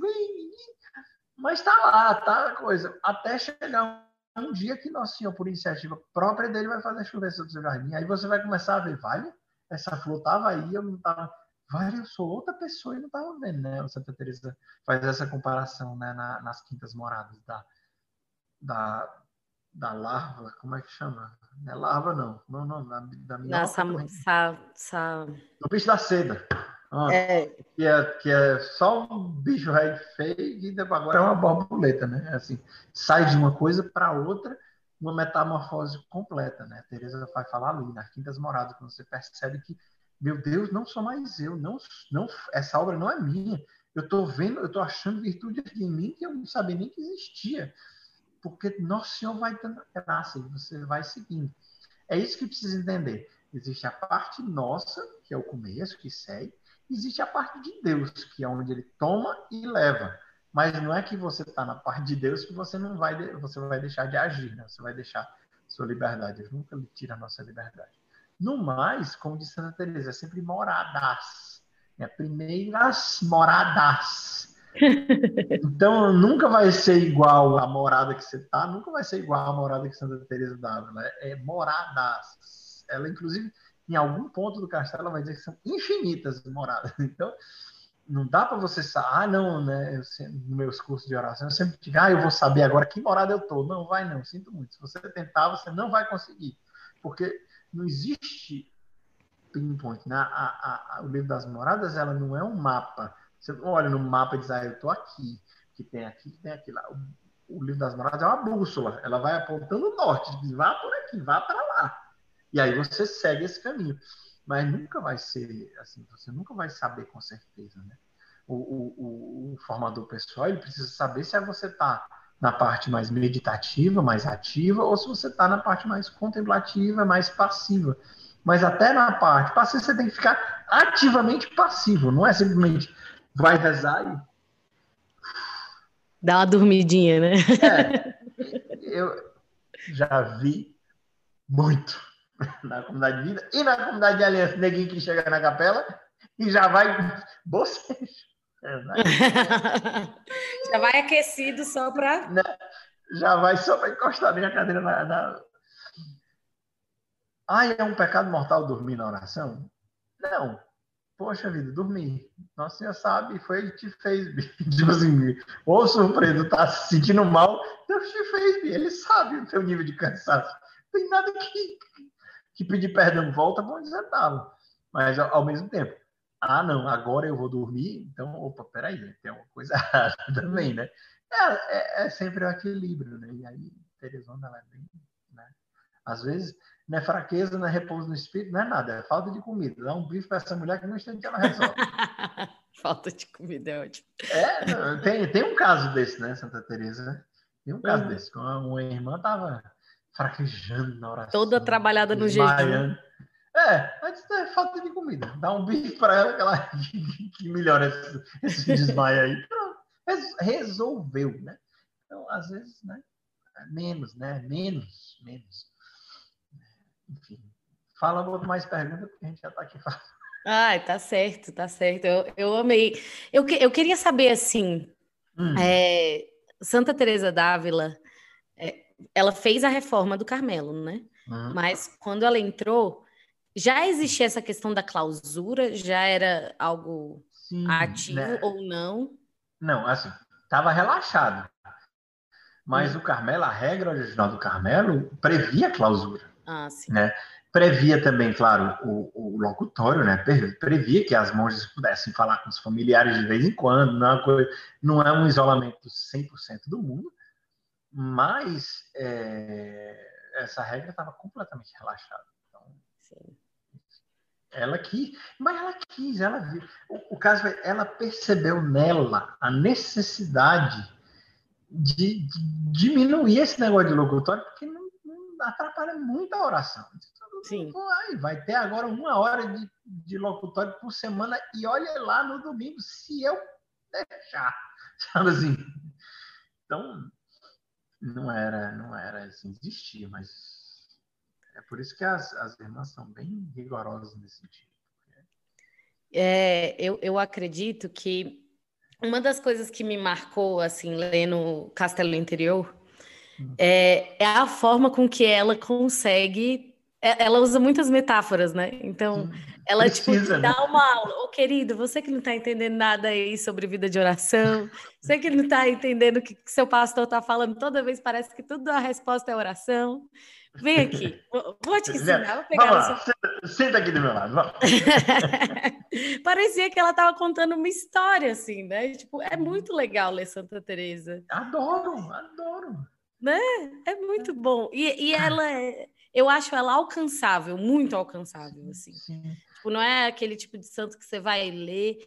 mas está lá, tá a coisa, até chegar um dia que Nosso Senhor, por iniciativa própria dele, vai fazer chover sobre o seu jardim. Aí você vai começar a ver, vale, essa flor estava aí, eu não estava Vale, eu sou outra pessoa e não estava vendo, né? O Santa Teresa faz essa comparação, né, na, nas quintas moradas da, da, da larva, como é que chama? Não é larva, não. Não, não, da, da minhoca. Sa, sa, sa... Do bicho da seda. Ah, é. Que, é, que é só um bicho rei feio e agora é uma borboleta, né? Assim, sai de uma coisa para outra, uma metamorfose completa, né? A Teresa vai falar ali, nas quintas moradas, quando você percebe que meu Deus, não sou mais eu, não, não, essa obra não é minha. Eu estou vendo, eu estou achando virtude em mim que eu não sabia nem que existia. Porque Nosso Senhor vai dando graça e você vai seguindo. É isso que precisa entender. Existe a parte nossa, que é o começo, que segue, existe a parte de Deus, que é onde ele toma e leva. Mas não é que você está na parte de Deus que você não vai, você vai deixar de agir, né? Você vai deixar sua liberdade. Nunca lhe tira a nossa liberdade. No mais, como disse Santa Teresa, é sempre moradas. É primeiras moradas. Então, nunca vai ser igual a morada que você está, nunca vai ser igual a morada que Santa Teresa dava. Né? É moradas. Ela, inclusive, em algum ponto do castelo, ela vai dizer que são infinitas moradas. Então, não dá para você saber, ah, não, né? Eu, nos meus cursos de oração, eu sempre digo, ah, eu vou saber agora que morada eu estou. Não vai, não, sinto muito. Se você tentar, você não vai conseguir. Porque não existe pinpoint. Né? A, a, a, o livro das moradas ela não é um mapa. Você olha no mapa e diz, ah, eu estou aqui, que tem aqui, que tem aqui lá. O, o, livro das moradas é uma bússola. Ela vai apontando o norte, diz, vá por aqui, vá para lá. E aí você segue esse caminho. Mas nunca vai ser assim, você nunca vai saber com certeza, né? O, o, o formador pessoal ele precisa saber se é você está na parte mais meditativa, mais ativa, ou se você está na parte mais contemplativa, mais passiva. Mas até na parte passiva você tem que ficar ativamente passivo, não é simplesmente vai rezar e. Dá uma dormidinha, né? É, eu já vi muito na comunidade de vida e na comunidade de aliança, neguinho que chega na capela e já vai bocejo. já vai aquecido só para. Já vai só para encostar bem a cadeira na, na. Ai, é um pecado mortal dormir na oração? Não. Poxa vida, dormir. Nossa Senhora sabe, foi ele que te fez. Tipo assim, ou surpreso, tá se sentindo mal, Deus te fez, ele sabe o teu nível de cansaço. Não tem nada que, que pedir perdão, volta onde você estava. Mas ao mesmo tempo, ah, não, agora eu vou dormir, então, opa, peraí, tem alguma coisa errada também, né? É, é, é, sempre o equilíbrio, né? E aí, Teresona, ela é bem, né? Às vezes, não é fraqueza, não é repouso no espírito, não é nada, é falta de comida. Dá um bife para essa mulher que no instante ela resolve. falta de comida é ótimo. É, tem, tem um caso desse, né, Santa Teresa? Tem um caso uhum. desse. Uma irmã estava fraquejando na oração. Toda trabalhada no jejum. É, mas é falta de comida. Dá um bife para ela que, ela, que melhora esse, esse desmaio aí. Pronto. Resolveu, né? Então, às vezes, né? Menos, né? Menos, menos. Enfim, Fala mais perguntas, porque a gente já está aqui falando. Ai, tá certo, tá certo. Eu, eu amei. Eu, eu queria saber, assim, hum. é, Santa Teresa d'Ávila, é, ela fez a reforma do Carmelo, né? Hum. Mas quando ela entrou, já existia essa questão da clausura? Já era algo Sim, ativo né? ou não? Não, assim, estava relaxado. Mas hum. o Carmelo, a regra original do Carmelo previa clausura. Ah, sim. Né? Previa também, claro, o, o locutório, né? Previa que as monjas pudessem falar com os familiares de vez em quando, não é, coisa, não é um isolamento 100% do mundo, mas é, essa regra estava completamente relaxada. Então, sim. Ela quis, mas ela quis, ela viu. O, o caso é, ela percebeu nela a necessidade de, de diminuir esse negócio de locutório, porque não, não atrapalha muito a oração. Sim. Vai, vai ter agora uma hora de, de locutório por semana e olha lá no domingo, se eu deixar. Sabe assim? Então, não era, não era assim, existia, mas é por isso que as, as irmãs são bem rigorosas nesse sentido. É, eu, eu acredito que uma das coisas que me marcou, assim, lendo Castelo Interior, hum. é, é a forma com que ela consegue é, ela usa muitas metáforas, né? Então, ela tipo, Precisa, tipo, dá né? uma aula. Ô, querido, você que não está entendendo nada aí sobre vida de oração, você que não está entendendo o que seu pastor está falando, toda vez parece que tudo a resposta é oração. Vem aqui, vou te ensinar, vou pegar Vamos lá, senta aqui do meu lado, vamos. Parecia que ela estava contando uma história, assim, né? Tipo, é muito legal ler Santa Teresa. Adoro, adoro. Né? É muito bom. E, e ela é eu acho ela alcançável, muito alcançável, assim. Sim. Tipo, não é aquele tipo de santo que você vai ler,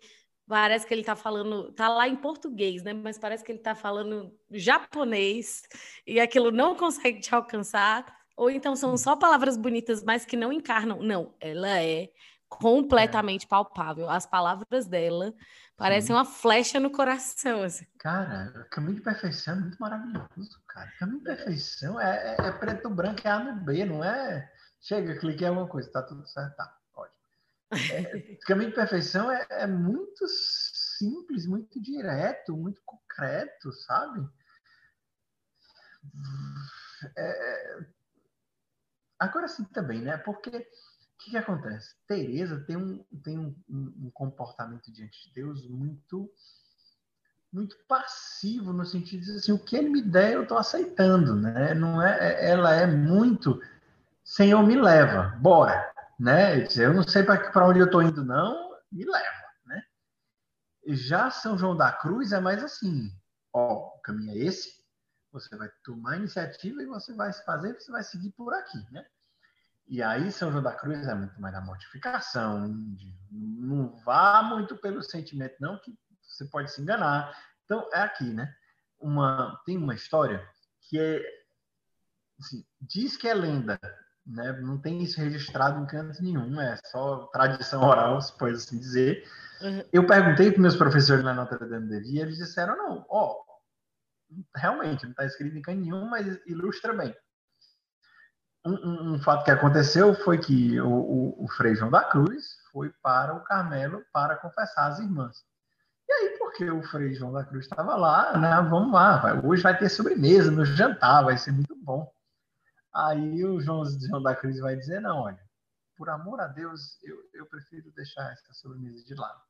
parece que ele está falando, tá lá em português, né? Mas parece que ele está falando japonês e aquilo não consegue te alcançar. Ou então são só palavras bonitas, mas que não encarnam. Não, ela é completamente é. palpável. As palavras dela parecem uma flecha no coração. Assim. Cara, caminho de perfeição é muito maravilhoso, cara. Caminho de perfeição é, é, é preto branco, é A no B, não é? Chega, clique em alguma coisa, tá tudo certo, tá, pode. É, caminho de perfeição é, é muito simples, muito direto, muito concreto, sabe? É, agora sim também, né? Porque o que, que, acontece? Teresa tem, um, tem um, um, comportamento diante de Deus muito muito passivo no sentido de assim, o que ele me der eu estou aceitando, né? Não é, é, ela é muito Senhor me leva, bora, né? Eu não sei para onde eu estou indo não, me leva, né? Já São João da Cruz é mais assim, ó, o caminho é esse, você vai tomar a iniciativa e você vai fazer, você vai seguir por aqui, né? E aí, São João da Cruz é muito mais da mortificação, de, não vá muito pelo sentimento, não, que você pode se enganar. Então, é aqui, né? Uma, tem uma história que é, assim, diz que é lenda, né? Não tem isso registrado em canto nenhum, é só tradição oral, se pode assim dizer. Uhum. Eu perguntei para meus professores na Notre Dame de Vie, eles disseram, não, ó, realmente, não está escrito em canto nenhum, mas ilustra bem um, um, fato que aconteceu foi que o, o, o, Frei João da Cruz foi para o Carmelo para confessar as irmãs. E aí, porque o Frei João da Cruz estava lá, né? Vamos lá, vai, hoje vai ter sobremesa no jantar, vai ser muito bom. Aí o João, João da Cruz vai dizer: não, olha, por amor a Deus, eu, eu prefiro deixar essa sobremesa de lado.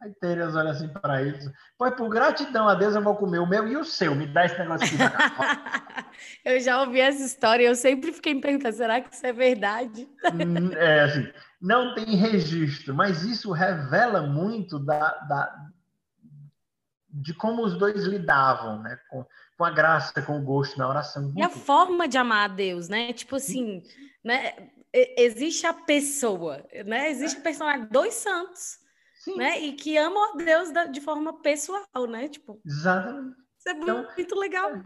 Aí Teres olha assim para eles, pois por gratidão a Deus eu vou comer o meu e o seu, me dá esse negócio aqui. eu já ouvi essa história e eu sempre fiquei me perguntando, será que isso é verdade? Hum, é assim, não tem registro, mas isso revela muito da, da de como os dois lidavam, né? Com, com a graça, com o gosto na oração. E a forma de amar a Deus, né? Tipo assim, né? Existe a pessoa, né? Existe o personagem, dois santos Sim. né? E que amam a Deus de forma pessoal, né? Tipo, Exatamente. Isso é então, muito legal. É,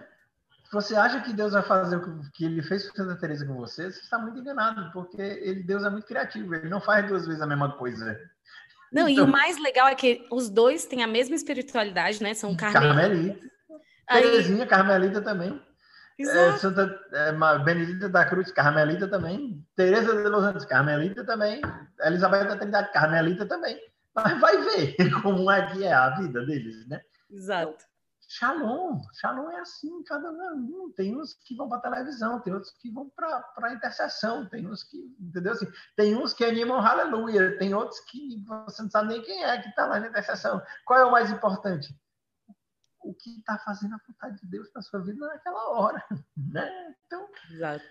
você acha que Deus vai fazer o que ele fez com Santa Teresa com você? Você está muito enganado, porque ele, Deus é muito criativo, ele não faz duas vezes a mesma coisa. Não, então, e o mais legal é que os dois têm a mesma espiritualidade, né? São carmelitas. Carmelita. Aí... Terezinha, Carmelita também. É, Santa é, Benedita da Cruz, Carmelita também. Teresa de Los Angeles, Carmelita também. Elizabeth da Trindade, Carmelita também. Mas vai ver como é que é a vida deles, né? Exato. Então, Shalom, Shalom é assim, cada um. Tem uns que vão para televisão, tem outros que vão para a intercessão, tem uns que, entendeu? Assim, tem uns que animam aleluia, tem outros que você não sabe nem quem é que está lá na intercessão. Qual é o mais importante? O que está fazendo a vontade de Deus para sua vida naquela hora, né? Então. Exato.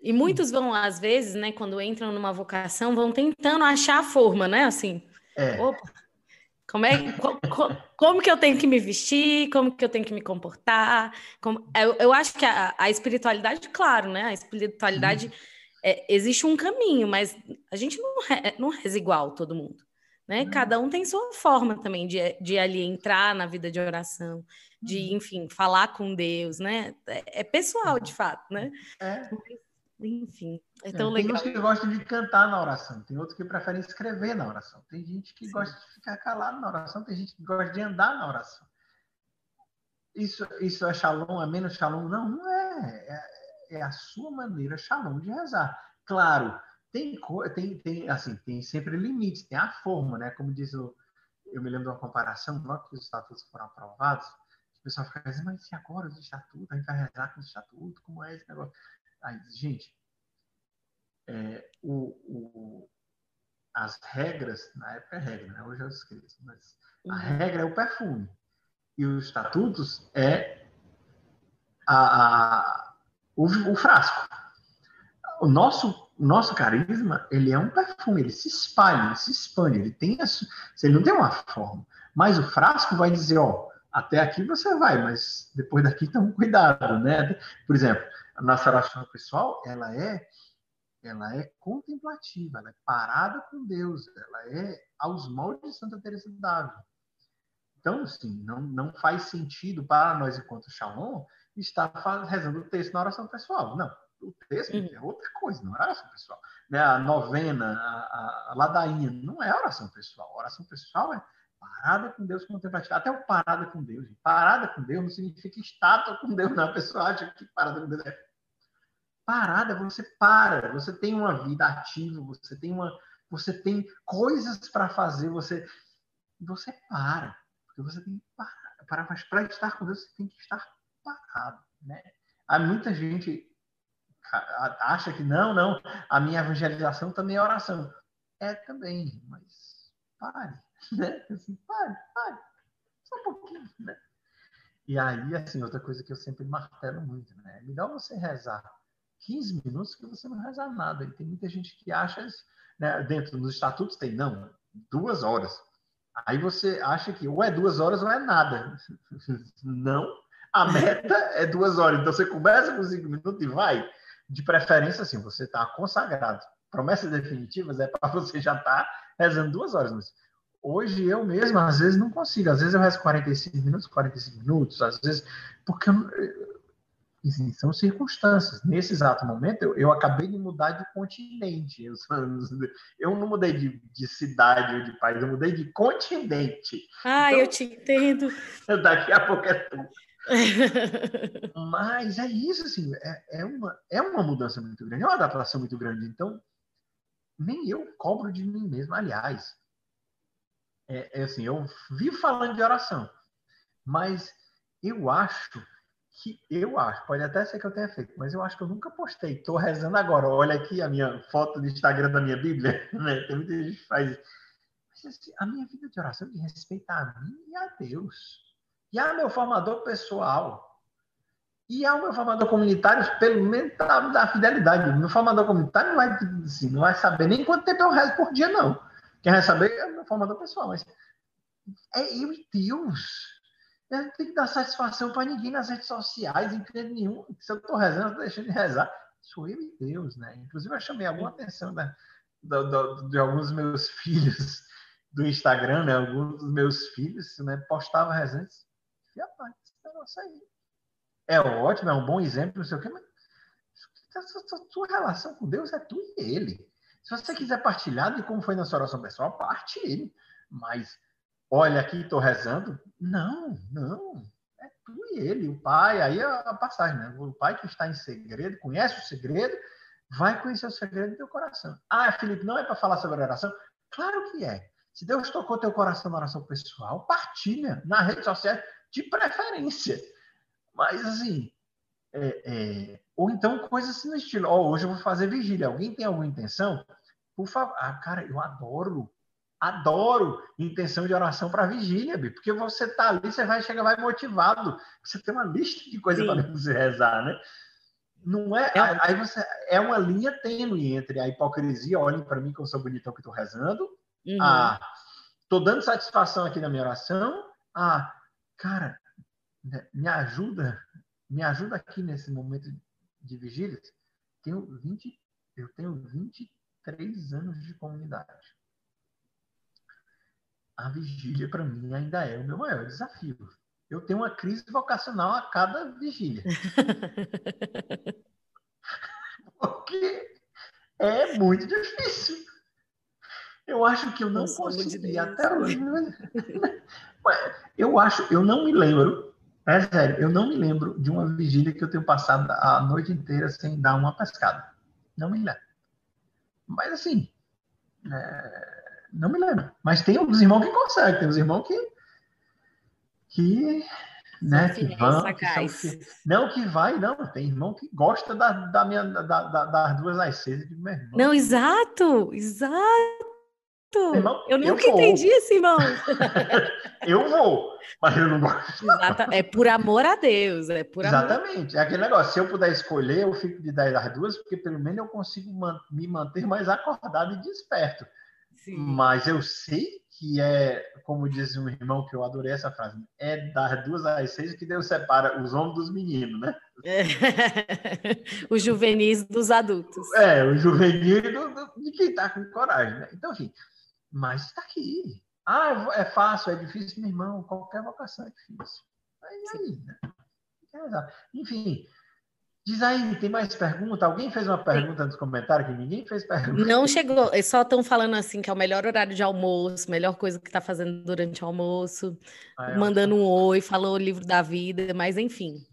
E muitos vão, às vezes, né, quando entram numa vocação, vão tentando achar a forma, né? Assim, é. opa, como, é, co, co, como que eu tenho que me vestir? Como que eu tenho que me comportar? Como, eu, eu acho que a, a espiritualidade, claro, né? A espiritualidade, é, existe um caminho, mas a gente não, re, não reza igual todo mundo. Né? Cada um tem sua forma também de, de ali entrar na vida de oração, de, uhum. enfim, falar com Deus, né? É, é pessoal, de fato, né? É. Enfim, é tão é, tem legal. Tem uns que gostam de cantar na oração, tem outros que preferem escrever na oração, tem gente que Sim. gosta de ficar calado na oração, tem gente que gosta de andar na oração. Isso, isso é shalom, é menos shalom? Não, não é. É, é a sua maneira shalom de rezar. Claro, tem, tem, tem, assim, tem sempre limites, tem a forma, né? Como diz o. Eu me lembro de uma comparação, logo que os estatutos foram aprovados, o pessoal fica dizendo, mas e agora os estatutos? A gente vai rezar com os estatutos? Como é esse negócio? Aí, gente, é, o, o, as regras, na época é regra, né? hoje eu esqueço, mas a uhum. regra é o perfume. E os estatutos é a, a o, o, frasco. O nosso, nosso carisma, ele é um perfume, ele se espalha, ele se expande, ele tem a, ele não tem uma forma. Mas o frasco vai dizer, ó, até aqui você vai, mas depois daqui toma cuidado, né? Por exemplo, a nossa oração pessoal, ela é ela é contemplativa, ela é parada com Deus, ela é aos moldes de Santa Teresa d'Ávila. Então, assim, não, não faz sentido para nós, enquanto Shalom, estar rezando o texto na oração pessoal. Não, o texto uhum. é outra coisa, não é oração pessoal. Né? A novena, a, a, ladainha, não é oração pessoal. A oração pessoal é parada com Deus contemplativa. Até o parada com Deus. Parada com Deus não significa estátua com Deus, não. A pessoa acha que parada com Deus é parada, você para, você tem uma vida ativa, você tem uma, você tem coisas para fazer, você você para, porque você tem que parar, para para estar com Deus você tem que estar parado, né? Há muita gente acha que não, não, a minha evangelização também é oração. É também, mas pare, né? Assim, pare, pare, só um pouquinho, né? E aí, assim, outra coisa que eu sempre martelo muito, né? É melhor você rezar 15 minutos que você não reza nada. E tem muita gente que acha, né, dentro dos estatutos tem, não, duas horas. Aí você acha que ou é duas horas ou é nada. Não, a meta é duas horas. Então você começa com cinco minutos e vai. De preferência, assim, você está consagrado. Promessas definitivas é para você já estar tá rezando duas horas. Mas hoje eu mesmo, às vezes, não consigo. Às vezes eu rezo 45 minutos, 45 minutos, às vezes, porque eu, Sim, são circunstâncias. Nesse exato momento, eu, eu, acabei de mudar de continente. Eu, eu não mudei de, de, cidade ou de país, eu mudei de continente. Ah, então, eu te entendo. Daqui a pouco é tu. Mas é isso, assim, é, é, uma, é uma mudança muito grande, é uma adaptação muito grande. Então, nem eu cobro de mim mesmo. Aliás, é, é assim, eu vivo falando de oração, mas eu acho que eu acho, pode até ser que eu tenha feito, mas eu acho que eu nunca postei. Estou rezando agora. Olha aqui a minha foto do Instagram da minha Bíblia. Né? Tem muita gente que faz. Mas, assim, a minha vida de oração de respeitar a mim e a Deus. E a meu formador pessoal. E ao meu formador comunitário, pelo menos da, da fidelidade. Meu formador comunitário não vai, assim, não vai saber nem quanto tempo eu rezo por dia, não. Quem vai saber é o meu formador pessoal. Mas é eu e Deus eu não tenho que dar satisfação para ninguém nas redes sociais, em crente nenhum. Se eu estou rezando, estou deixando de rezar. Sou eu e Deus, né? Inclusive, eu chamei alguma atenção né, de alguns meus filhos do Instagram, né? Alguns dos meus filhos, né? Postavam rezando. Fia paz, esse negócio aí. É ótimo, é um bom exemplo, não sei o quê, mas a sua relação com Deus é tu e ele. Se você quiser partilhar de como foi na sua oração pessoal, partilhe. Mas olha aqui, estou rezando. Não, não. É tu e ele, o pai, aí é a passagem, né? O pai que está em segredo, conhece o segredo, vai conhecer o segredo do teu coração. Ah, Felipe, não é para falar sobre oração? Claro que é. Se Deus tocou teu coração na oração pessoal, partilha na rede social, de preferência. Mas, assim, é, é... ou então coisas assim no estilo, ó, oh, hoje eu vou fazer vigília. Alguém tem alguma intenção? Por favor. Ah, cara, eu adoro adoro intenção de oração para vigília, porque você tá ali, você vai chegar vai motivado, você tem uma lista de coisas para você rezar, né? Não é, é, aí você é uma linha tênue entre a hipocrisia, olhem para mim que eu sou bonitão que estou rezando, uhum. a tô dando satisfação aqui na minha oração, a cara, né, me ajuda, me ajuda aqui nesse momento de vigília. Tenho 20, eu tenho 23 anos de comunidade a vigília para mim ainda é o meu maior desafio. Eu tenho uma crise vocacional a cada vigília. Porque é muito difícil. Eu acho que eu não consegui de até hoje. Eu acho, eu não me lembro, é sério, eu não me lembro de uma vigília que eu tenho passado a noite inteira sem dar uma pescada. Não me lembro. Mas assim, é, não me lembro. Mas tem uns irmãos que conseguem, tem uns irmãos que. que né, que vão. Que são, não, que vai, não. Tem irmão que gosta da, da minha, da, da, das duas às seis. meu irmão. Não, exato, exato. Eu nunca eu entendi isso, irmão. eu vou, mas eu não gosto. Exata, é por amor a Deus, é por Exatamente. Amor. É aquele negócio. Se eu puder escolher, eu fico de 10 às duas, porque pelo menos eu consigo man me manter mais acordado e desperto. Sim. Mas eu sei que é, como diz um irmão que eu adorei essa frase, é das duas às seis que Deus separa os homens dos meninos, né? É. os juvenis dos adultos. É, o juvenil do, do, de quem está com coragem, né? Então, enfim, mas está aqui. Ah, é fácil, é difícil, meu irmão, qualquer vocação é difícil. Aí, aí né? Enfim, Diz aí, tem mais pergunta? Alguém fez uma pergunta Sim. nos comentários que ninguém fez pergunta? Não chegou, eles só estão falando assim que é o melhor horário de almoço, melhor coisa que está fazendo durante o almoço, ah, mandando um oi, falou o livro da vida, mas enfim.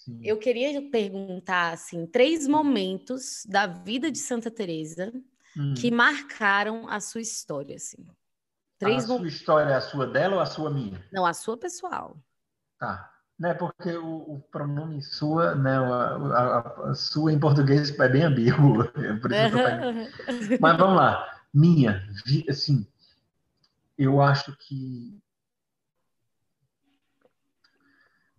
Sim. Eu queria perguntar assim, três momentos da vida de Santa Teresa hum. que marcaram a sua história, assim. Três a sua história é a sua dela ou a sua minha? Não, a sua pessoal. Tá né? Porque o, o pronome sua, né? A, a, a, sua em português é bem ambíguo. É Mas vamos lá, minha, assim, eu acho que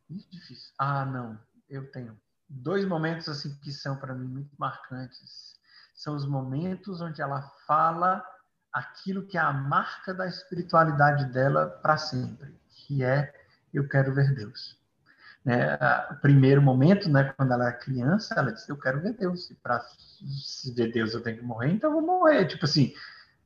difícil. Ah, não, eu tenho dois momentos assim que são para mim muito marcantes. São os momentos onde ela fala aquilo que é a marca da espiritualidade dela para sempre, que é eu quero ver Deus. Né? O primeiro momento, né, quando ela é criança, ela disse: Eu quero ver Deus. E para ver Deus eu tenho que morrer, então eu vou morrer. Tipo assim,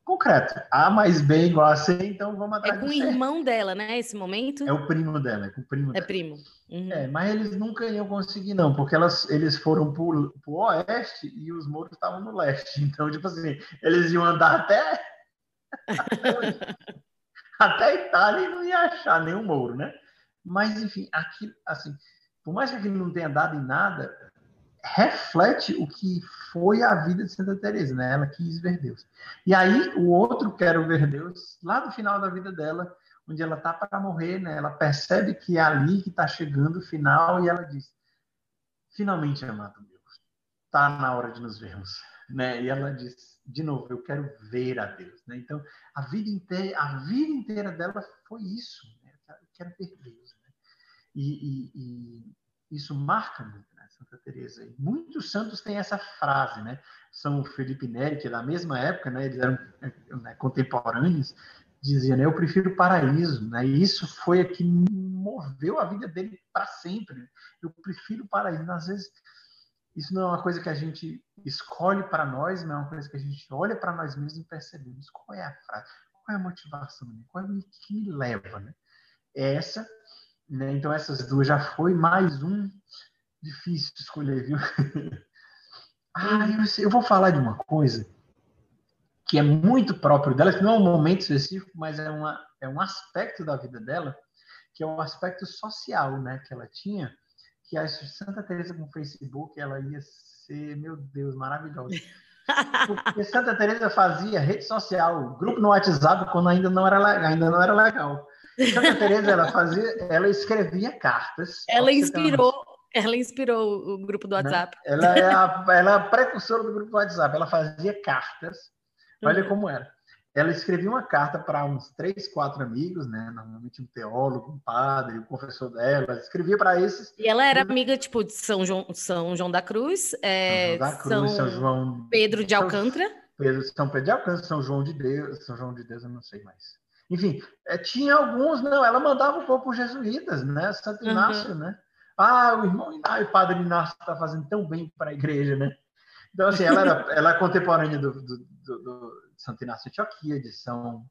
concreto. A mais B igual a C, então vamos atrás. É com o irmão dela, né? Esse momento? É o primo dela, é com o primo É dela. primo. Uhum. É, mas eles nunca iam conseguir, não, porque elas, eles foram para o oeste e os mouros estavam no leste. Então, tipo assim, eles iam andar até. até, até a Itália e não ia achar nenhum mouro, né? Mas, enfim, aqui, assim, por mais que aquilo não tenha dado em nada, reflete o que foi a vida de Santa Teresa, né? Ela quis ver Deus. E aí o outro quero ver Deus lá no final da vida dela, onde ela tá para morrer, né? Ela percebe que é ali que está chegando o final e ela diz: finalmente, amado Deus, tá na hora de nos vermos, né? E ela diz de novo: eu quero ver a Deus, né? Então a vida inteira, a vida inteira dela foi isso. Né? Eu quero ver Deus. E, e, e isso marca muito, né, Santa Teresa. E muitos santos têm essa frase, né? São Felipe Neri, que é da mesma época, né? Eles eram né, contemporâneos, dizia, né? Eu prefiro o paraíso, né? E isso foi o que moveu a vida dele para sempre. Né? Eu prefiro paraíso. Às vezes isso não é uma coisa que a gente escolhe para nós, mas é uma coisa que a gente olha para nós mesmos e percebemos qual é a frase, qual é a motivação, qual é o que me leva, né? Essa né? Então, essas duas já foi mais um difícil escolher, viu? ah, eu, eu, vou falar de uma coisa que é muito próprio dela, que não é um momento específico, mas é, uma, é um aspecto da vida dela, que é o aspecto social, né, que ela tinha, que a Santa Teresa com o Facebook, ela ia ser, meu Deus, maravilhosa. Porque Santa Teresa fazia rede social, grupo no WhatsApp quando ainda não era legal, ainda não era legal. Santa Teresa ela fazia, ela escrevia cartas. Ela inspirou, ela inspirou o grupo do né? WhatsApp. Ela é a, ela é a precursora do grupo do WhatsApp. Ela fazia cartas. Olha uhum. como era ela escrevia uma carta para uns três, quatro amigos, né? Normalmente um teólogo, um padre, o um professor dela, escrevia para esses. E ela era amiga, tipo, de São João, São João da Cruz, é, São, João da Cruz São, São João Pedro de Alcântara. Pedro, São Pedro de Alcântara, São João de Deus, São João de Deus, eu não sei mais. Enfim, é, tinha alguns, não, ela mandava um pouco os jesuítas, né? Santo Inácio, uhum. né? Ah, o irmão Inácio, o padre Inácio está fazendo tão bem para a igreja, né? Então, assim, ela, era, ela é contemporânea do, do, do, do Santo Inácio de Antioquia, de São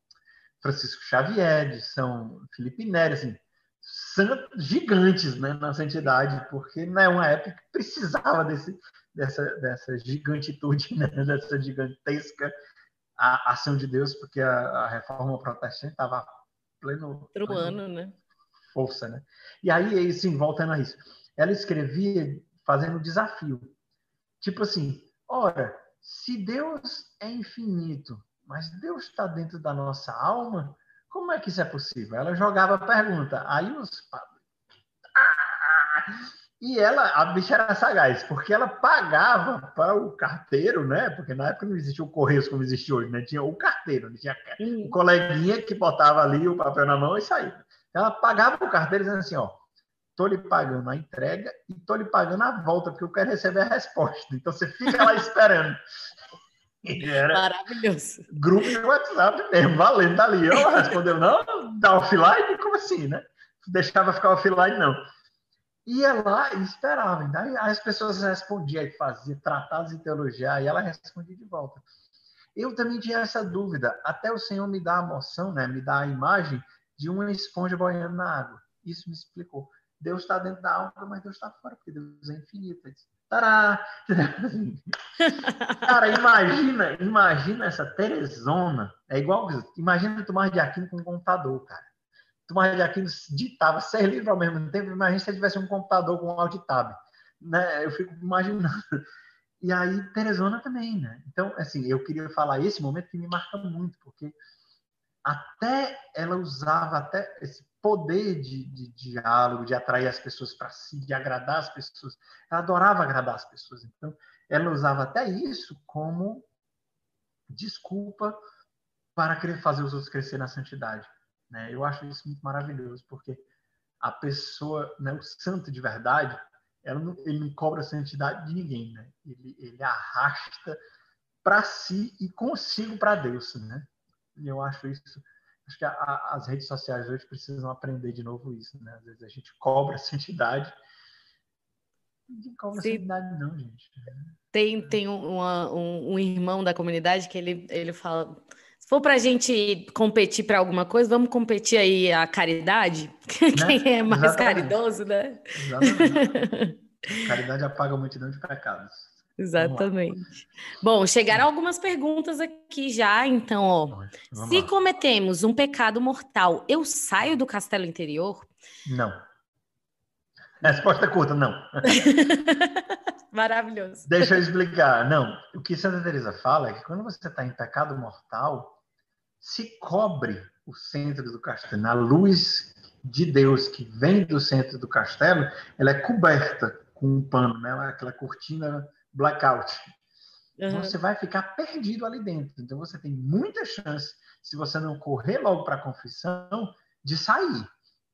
Francisco Xavier, de São Felipe Neri, assim, gigantes né, na santidade, porque não é uma época que precisava desse, dessa, dessa gigantitude, né, dessa gigantesca ação de Deus, porque a, a reforma protestante estava pleno, pleno né? Força, né? E aí, assim, voltando a isso, ela escrevia fazendo desafio, tipo assim, ora, se Deus é infinito, mas Deus está dentro da nossa alma, como é que isso é possível? Ela jogava a pergunta, aí os e ela, a bicha era sagaz, porque ela pagava para o carteiro, né? Porque na época não existia o Correios como existe hoje, né? Tinha o carteiro, tinha o coleguinha que botava ali o papel na mão e saía. Ela pagava o carteiro dizendo assim, ó, tô lhe pagando a entrega e tô lhe pagando a volta, porque eu quero receber a resposta. Então você fica lá esperando. Maravilhoso. Grupo de WhatsApp mesmo, valendo dali. Ela respondeu, não, dá offline? Como assim, né? Deixava ficar offline, não. Ia lá e esperava. Daí as pessoas respondiam, fazia tratados de teologia, e ela respondia de volta. Eu também tinha essa dúvida, até o Senhor me dá a moção, né, me dá a imagem de uma esponja boiando na água. Isso me explicou. Deus está dentro da água, mas Deus está fora, porque Deus é infinito. Tará! Cara, imagina, imagina essa Teresona. É igual, imagina Tomás de Aquino com um computador, cara. Tomás de Aquino ditava seis livros ao mesmo tempo. Imagina se ele tivesse um computador com um alt tab. Né? Eu fico imaginando. E aí, Teresona também, né? Então, assim, eu queria falar esse momento que me marca muito, porque até ela usava até esse poder de, de, diálogo, de atrair as pessoas para si, de agradar as pessoas. Ela adorava agradar as pessoas. Então, ela usava até isso como desculpa para querer fazer os outros crescer na santidade. Né? Eu acho isso muito maravilhoso, porque a pessoa, né, o santo de verdade, não, ele não cobra a santidade de ninguém. Né? Ele, ele arrasta para si e consigo para Deus. Né? E eu acho isso acho que a, a, as redes sociais hoje precisam aprender de novo isso, né? Às vezes a gente cobra essa entidade. Ninguém cobra Sim. essa entidade, não, gente. Tem, tem uma, um, um, irmão da comunidade que ele, ele fala. Se for para a gente competir para alguma coisa, vamos competir aí a caridade? Né? Quem é mais Exatamente. caridoso, né? Exatamente. caridade apaga a multidão de pecados. Exatamente. Bom, chegaram algumas perguntas aqui já, então, ó. Se lá. cometemos um pecado mortal, eu saio do castelo interior? Não. Resposta curta, não. Maravilhoso. Deixa eu explicar. Não, o que Santa Teresa fala é que quando você está em pecado mortal, se cobre o centro do castelo. A luz de Deus que vem do centro do castelo, ela é coberta com um pano, né? aquela cortina blackout. Uhum. Você vai ficar perdido ali dentro. Então você tem muita chance, se você não correr logo para a confissão, de sair.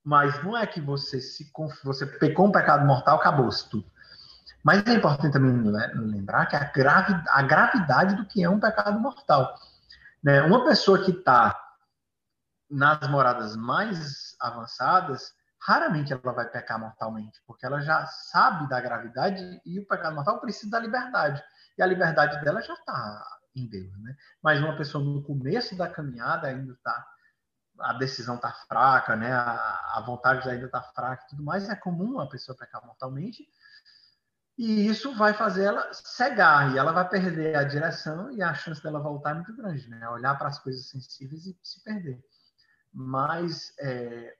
Mas não é que você se você pecou um pecado mortal, acabou-se tudo. Mas é importante também né, lembrar que a, gravi, a gravidade do que é um pecado mortal. Né? Uma pessoa que está nas moradas mais avançadas, raramente ela vai pecar mortalmente, porque ela já sabe da gravidade e o pecado mortal precisa da liberdade. E a liberdade dela já está em Deus, né? Mas uma pessoa no começo da caminhada ainda está a decisão está fraca, né? A, a vontade ainda está fraca, e tudo mais é comum a pessoa pecar mortalmente. E isso vai fazer ela cegar e ela vai perder a direção e a chance dela voltar é muito grande, né? Olhar para as coisas sensíveis e se perder. Mas é,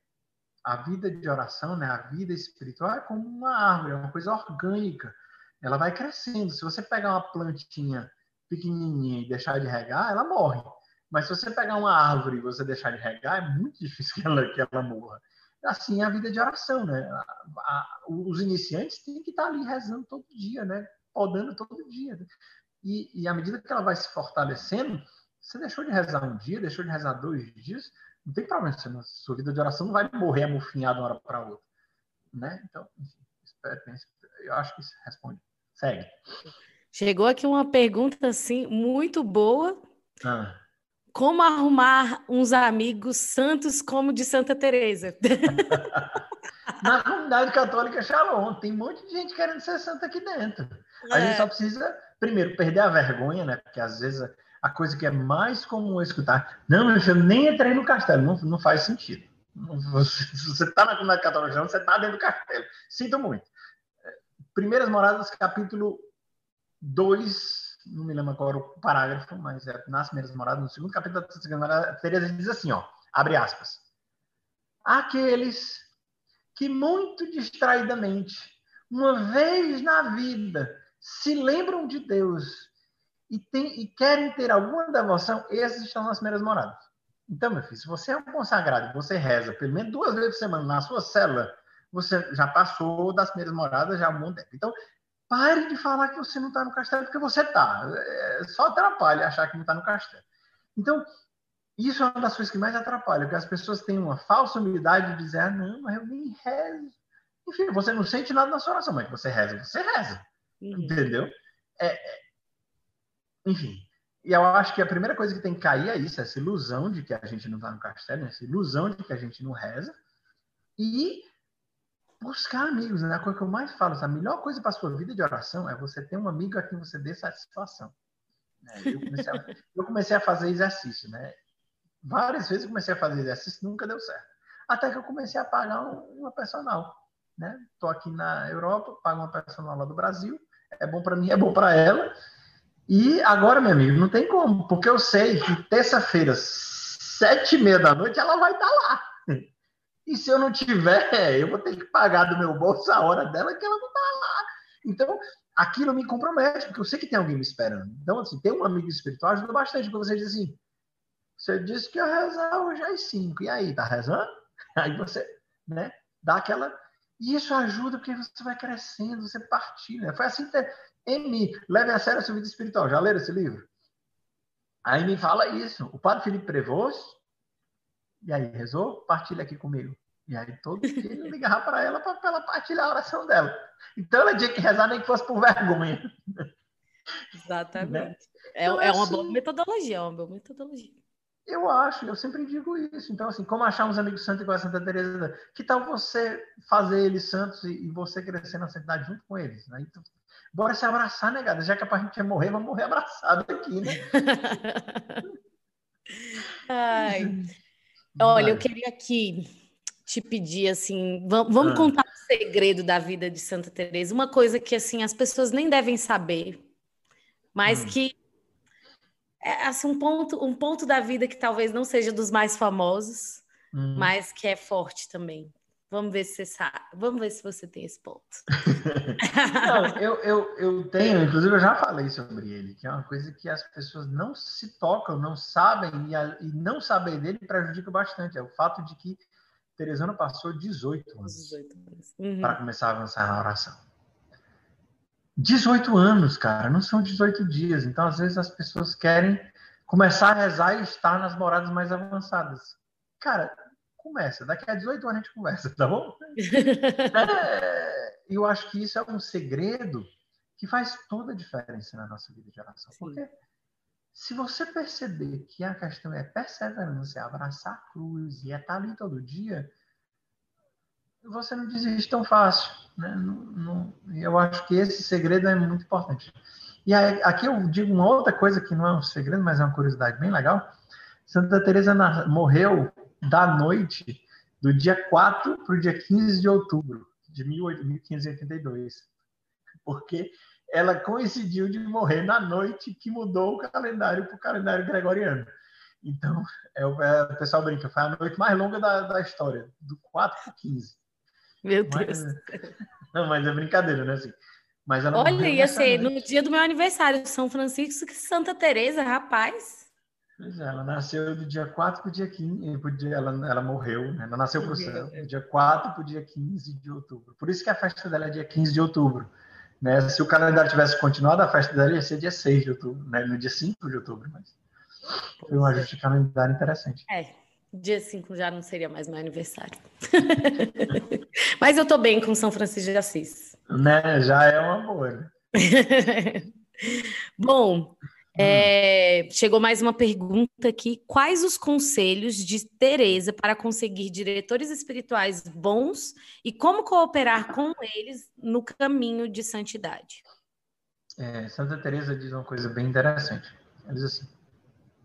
a vida de oração, né, a vida espiritual é como uma árvore, é uma coisa orgânica. Ela vai crescendo. Se você pegar uma plantinha pequenininha e deixar de regar, ela morre. Mas se você pegar uma árvore e você deixar de regar, é muito difícil que ela, que ela morra. Assim é a vida de oração, né? A, a, os iniciantes têm que estar ali rezando todo dia, né? Podando todo dia. E, e à medida que ela vai se fortalecendo, você deixou de rezar um dia, deixou de rezar dois dias, não tem problema. Você, sua vida de oração não vai morrer amofinhada de uma hora para outra. Né? Então, enfim, eu acho que isso responde. Segue. Chegou aqui uma pergunta assim muito boa. Ah. Como arrumar uns amigos santos como de Santa Teresa? Na comunidade católica Shalom, tem um monte de gente querendo ser santa aqui dentro. A é. gente só precisa, primeiro, perder a vergonha, né? Porque às vezes a coisa que é mais comum escutar, não, eu nem entrei no castelo, não, não faz sentido. Você, se você está na comunidade católica, você está dentro do castelo. Sinto muito. Primeiras Moradas, capítulo 2, não me lembro agora o parágrafo, mas é nas primeiras moradas, no segundo capítulo da segunda morada, Teresa diz assim, ó, abre aspas. Aqueles que muito distraidamente, uma vez na vida, se lembram de Deus e, tem, e querem ter alguma devoção, esses estão nas primeiras moradas. Então, meu filho, se você é um consagrado, você reza pelo menos duas vezes por semana na sua célula, você já passou das primeiras moradas já há um bom tempo. Então, Pare de falar que você não está no castelo, porque você está. É, só atrapalha achar que não está no castelo. Então, isso é uma das coisas que mais atrapalha, porque as pessoas têm uma falsa humildade de dizer, ah, não, mas eu nem rezo. Enfim, você não sente nada na sua oração, mas você reza, você reza. Uhum. Entendeu? É, é, enfim, e eu acho que a primeira coisa que tem que cair é isso, essa ilusão de que a gente não está no castelo, essa ilusão de que a gente não reza. E buscar amigos, né? A coisa que eu mais falo, a melhor coisa para sua vida de oração é você ter um amigo a quem você dê satisfação. Né? Eu, comecei a, eu comecei a fazer exercício, né? Várias vezes eu comecei a fazer exercício, nunca deu certo. Até que eu comecei a pagar uma personal, né? Tô aqui na Europa, pago uma personal lá do Brasil, é bom para mim, é bom para ela. E agora, meu amigo, não tem como, porque eu sei que terça-feira, sete e meia da noite, ela vai estar tá lá. E se eu não tiver, eu vou ter que pagar do meu bolso a hora dela que ela não está lá. Então, aquilo me compromete, porque eu sei que tem alguém me esperando. Então, assim, ter um amigo espiritual ajuda bastante, porque você diz assim, você disse que ia rezar hoje às cinco, e aí, tá rezando? Aí você, né, dá aquela... E isso ajuda porque você vai crescendo, você partilha. Foi assim que... Emi, leve a sério a sua vida espiritual. Já leram esse livro? Aí me fala isso. O padre Felipe Prevost, e aí, rezou? Partilha aqui comigo. E aí todo dia ele ligava para ela para ela partilhar a oração dela. Então ela tinha que rezar nem que fosse por vergonha. Exatamente. Né? É, então, é uma assim, boa metodologia, é uma boa metodologia. Eu acho, eu sempre digo isso. Então, assim, como achar uns amigos santos igual a Santa Teresa? Que tal você fazer eles santos e, e você crescer na santidade junto com eles? Né? Então, bora se abraçar. Né, Já que a gente morrer, vamos morrer abraçado aqui, né? Ai. Olha, eu queria aqui te pedir assim, vamos, vamos ah. contar o segredo da vida de Santa Teresa, uma coisa que assim as pessoas nem devem saber, mas hum. que é assim, um ponto, um ponto da vida que talvez não seja dos mais famosos, hum. mas que é forte também. Vamos ver se você sabe. Vamos ver se você tem esse ponto. não, eu, eu, eu tenho, inclusive eu já falei sobre ele, que é uma coisa que as pessoas não se tocam, não sabem, e, a, e não saber dele prejudica bastante. É o fato de que Teresana passou 18 anos, 18 anos. Uhum. para começar a avançar na oração. 18 anos, cara, não são 18 dias. Então, às vezes, as pessoas querem começar a rezar e estar nas moradas mais avançadas. Cara, começa. Daqui a 18 anos a gente conversa, tá bom? é, eu acho que isso é um segredo que faz toda a diferença na nossa vida de oração. Sim. Porque se você perceber que a questão é perseverança, é abraçar a cruz e é estar ali todo dia, você não desiste tão fácil. Né? Não, não, eu acho que esse segredo é muito importante. E aí, aqui eu digo uma outra coisa que não é um segredo, mas é uma curiosidade bem legal. Santa Teresa morreu da noite do dia 4 para o dia 15 de outubro de 1582. Porque ela coincidiu de morrer na noite que mudou o calendário para o calendário gregoriano. Então, é, é, o pessoal brinca, foi a noite mais longa da, da história, do 4 para 15. Meu Deus. Mas, não, mas é brincadeira, né? Assim, mas Olha, ia ser no dia do meu aniversário, São Francisco que Santa Teresa, rapaz. Pois é, ela nasceu do dia 4 para o dia 15, pro dia, ela, ela morreu, né? Ela nasceu para o céu, do dia 4 para o dia 15 de outubro. Por isso que a festa dela é dia 15 de outubro. Né? Se o calendário tivesse continuado, a festa dela ia ser dia 6 de outubro, né? no dia 5 de outubro. Mas foi um ajuste de calendário interessante. É, dia 5 já não seria mais meu aniversário. mas eu estou bem com São Francisco de Assis. Né? Já é uma boa, né? Bom, é, chegou mais uma pergunta aqui. Quais os conselhos de Teresa para conseguir diretores espirituais bons e como cooperar com eles no caminho de santidade? É, Santa Teresa diz uma coisa bem interessante. Ela diz assim: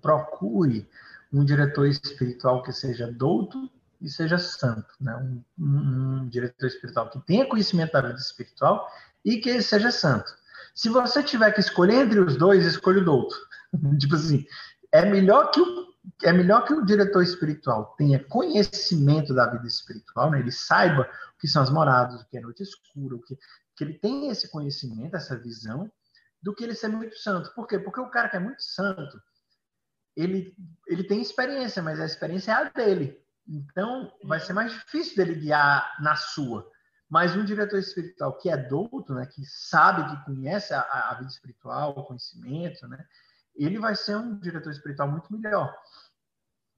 procure um diretor espiritual que seja douto e seja santo, né? Um, um, diretor espiritual que tenha conhecimento da vida espiritual e que seja santo. Se você tiver que escolher entre os dois, escolha o douto. tipo assim, é melhor que o é melhor que o diretor espiritual tenha conhecimento da vida espiritual, né? ele saiba o que são as moradas, o que é noite escura, o que, que ele tenha esse conhecimento, essa visão, do que ele ser muito santo. Por quê? Porque o cara que é muito santo, ele, ele tem experiência, mas a experiência é a dele. Então, vai ser mais difícil dele guiar na sua. Mas um diretor espiritual que é douto, né, que sabe, que conhece a, a vida espiritual, o conhecimento, né, ele vai ser um diretor espiritual muito melhor.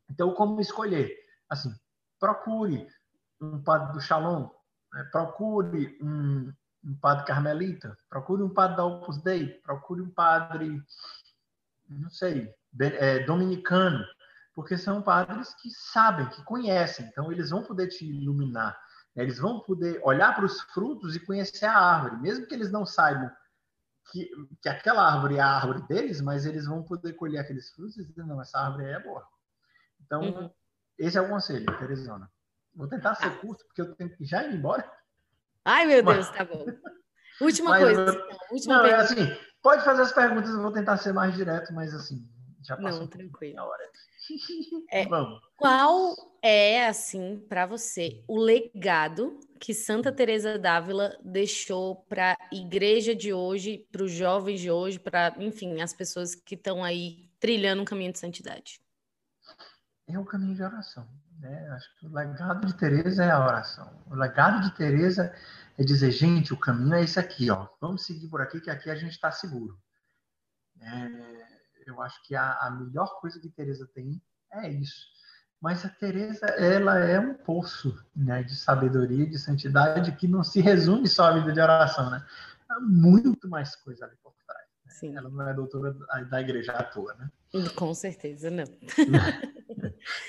Então, como escolher? Assim, procure um padre do Shalom, né, procure um, um padre carmelita, procure um padre da Opus Dei, procure um padre, não sei, é, dominicano, porque são padres que sabem, que conhecem, então eles vão poder te iluminar. Eles vão poder olhar para os frutos e conhecer a árvore, mesmo que eles não saibam que, que aquela árvore é a árvore deles, mas eles vão poder colher aqueles frutos e dizer, não, essa árvore é boa. Então, uhum. esse é o conselho, Teresona. Vou tentar ser curto, porque eu tenho que já ir embora. Ai, meu Deus, tá bom. Última mas, coisa. Então, última não, é pergunta. é assim, pode fazer as perguntas, eu vou tentar ser mais direto, mas assim, já passou não, tranquilo. a hora. É, qual é, assim, para você, o legado que Santa Teresa d'Ávila deixou para a igreja de hoje, para os jovens de hoje, para, enfim, as pessoas que estão aí trilhando um caminho de santidade? É o caminho de oração. Né? Acho que o legado de Teresa é a oração. O legado de Teresa é dizer, gente, o caminho é esse aqui, ó. Vamos seguir por aqui, que aqui a gente está seguro. É, eu acho que a, a melhor coisa que Teresa tem é isso. Mas a Teresa, ela é um poço né, de sabedoria, de santidade, que não se resume só à vida de oração, né? Há muito mais coisa ali por trás. Né? Sim. Ela não é doutora da igreja à toa, né? Com certeza, não.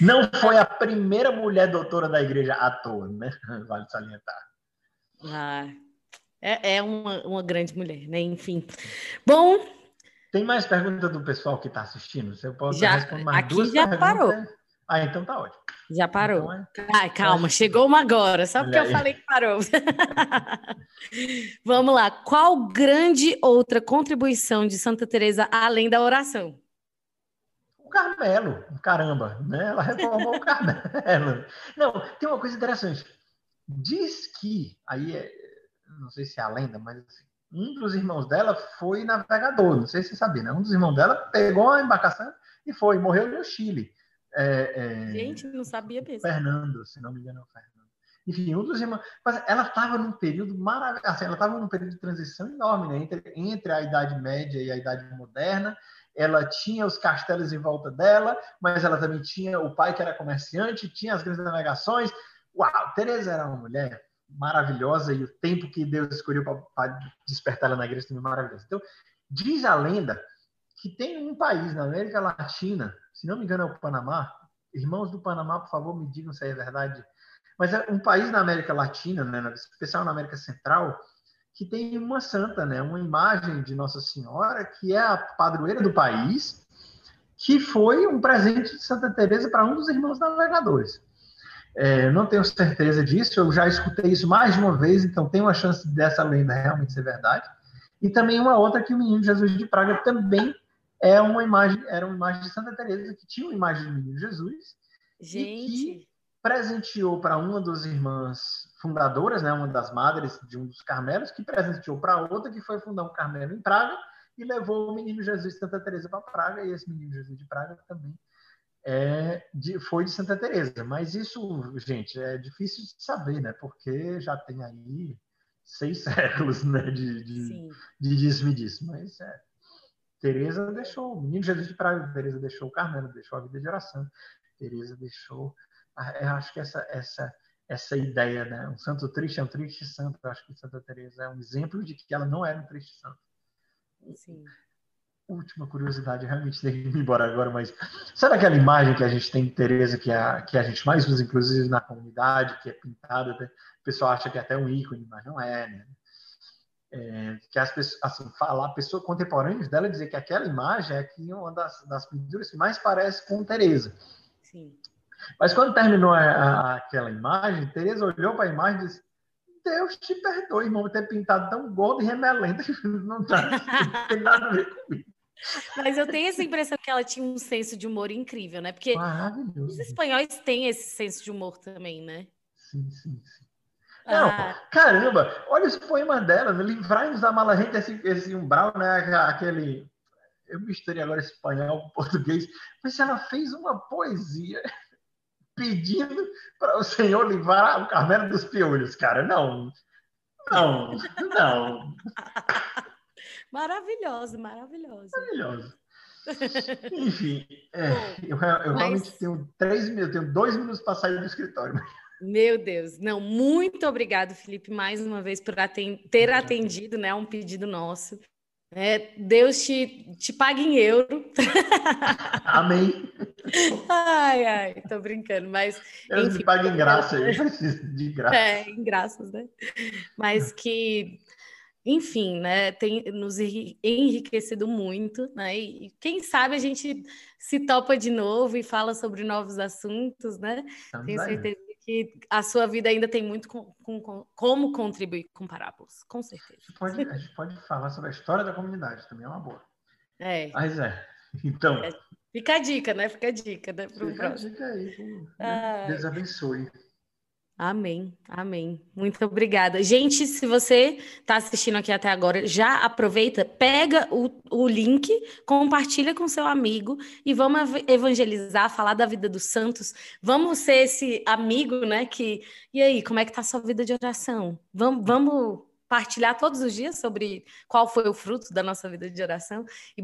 Não foi a primeira mulher doutora da igreja à toa, né? Vale salientar. Ah, é, é uma, uma grande mulher, né? Enfim. Bom, tem mais perguntas do pessoal que está assistindo? Você pode já, responder mais aqui duas já perguntas? parou. Ah, então tá ótimo. Já parou. Então, é... Ai, calma, chegou uma agora, só porque eu falei que parou. Vamos lá. Qual grande outra contribuição de Santa Teresa além da oração? O Carmelo, caramba, né? Ela reformou o Carmelo. Não, tem uma coisa interessante. Diz que, aí é, não sei se é a lenda, mas assim, um dos irmãos dela foi navegador, não sei se você sabia, né? Um dos irmãos dela pegou a embarcação e foi, morreu no Chile. É, é, Gente, não sabia mesmo. Fernando, se não me engano, é o Fernando. Enfim, um dos irmãos. Mas ela estava num período maravilhoso, assim, ela estava num período de transição enorme, né? Entre, entre a Idade Média e a Idade Moderna. Ela tinha os castelos em volta dela, mas ela também tinha o pai que era comerciante, tinha as grandes navegações. Uau, Teresa era uma mulher maravilhosa e o tempo que Deus escolheu para despertar ela na igreja também é maravilhoso. Então, diz a lenda que tem um país na América Latina, se não me engano é o Panamá, irmãos do Panamá, por favor, me digam se é verdade, mas é um país na América Latina, né, especial na América Central, que tem uma santa, né, uma imagem de Nossa Senhora, que é a padroeira do país, que foi um presente de Santa Teresa para um dos irmãos navegadores. É, não tenho certeza disso, eu já escutei isso mais de uma vez, então tem uma chance dessa lenda realmente ser verdade. E também uma outra que o menino Jesus de Praga também é uma imagem, era uma imagem de Santa Teresa que tinha uma imagem do menino Jesus. Gente. E que presenteou para uma das irmãs fundadoras, né, uma das madres de um dos Carmelos, que presenteou para outra que foi fundar um Carmelo em Praga e levou o menino Jesus de Santa Teresa para Praga e esse menino Jesus de Praga também é de, foi de Santa Teresa. Mas isso, gente, é difícil de saber, né? Porque já tem aí seis séculos né, de, de, de disso disso. Mas é, Teresa deixou, o menino Jesus de Praga, Teresa deixou o Carmelo, deixou a vida de oração, Teresa deixou, eu acho que essa essa essa ideia, né? Um santo triste é um triste santo. Eu acho que Santa Teresa é um exemplo de que ela não era um triste santo. Sim. Última curiosidade, realmente tem que ir embora agora, mas sabe aquela imagem que a gente tem de Teresa, que a, que a gente mais usa, inclusive, na comunidade, que é pintada, né? o pessoal acha que é até um ícone, mas não é, né? É, que as pessoas, assim, falar, pessoas contemporâneas dela dizer que aquela imagem é que uma das, das pinturas que mais parece com Teresa. Sim. Mas quando terminou a, a, aquela imagem, Teresa olhou para a imagem e disse: Deus te perdoe, irmão, ter pintado tão gordo e remelento não, tá, não tem nada a ver comigo. Mas eu tenho essa impressão que ela tinha um senso de humor incrível, né? Porque os espanhóis têm esse senso de humor também, né? Sim, sim, sim. Não, ah. caramba, olha os poemas dela, né? livrai-nos da mala gente, esse, esse umbral, né? Aquele. Eu misturei agora espanhol com português, mas ela fez uma poesia pedindo para o Senhor livrar o Carmelo dos piolhos, cara. Não, não, não. Maravilhoso, maravilhoso. Maravilhoso. Enfim, é, eu, eu Mas... realmente tenho três minutos, tenho dois minutos para sair do escritório. Meu Deus, não, muito obrigado, Felipe, mais uma vez por ter atendido, né, um pedido nosso. É, Deus te, te pague em euro. Amém. Ai, ai, tô brincando, mas. Deus enfim, me pague em graça, eu preciso de graça. É, em graças, né? Mas que, enfim, né, tem nos enriquecido muito, né? E quem sabe a gente se topa de novo e fala sobre novos assuntos, né? Estamos Tenho certeza que a sua vida ainda tem muito com, com, com, como contribuir com parábolas, com certeza. A gente, pode, a gente pode falar sobre a história da comunidade, também é uma boa. É. Mas é. Então. É, fica a dica, né? Fica a dica, né? Fica a dica aí. Deus abençoe. Amém, amém. Muito obrigada. Gente, se você está assistindo aqui até agora, já aproveita, pega o, o link, compartilha com seu amigo e vamos evangelizar, falar da vida dos santos. Vamos ser esse amigo, né? Que e aí, como é que tá a sua vida de oração? Vamos, vamos partilhar todos os dias sobre qual foi o fruto da nossa vida de oração e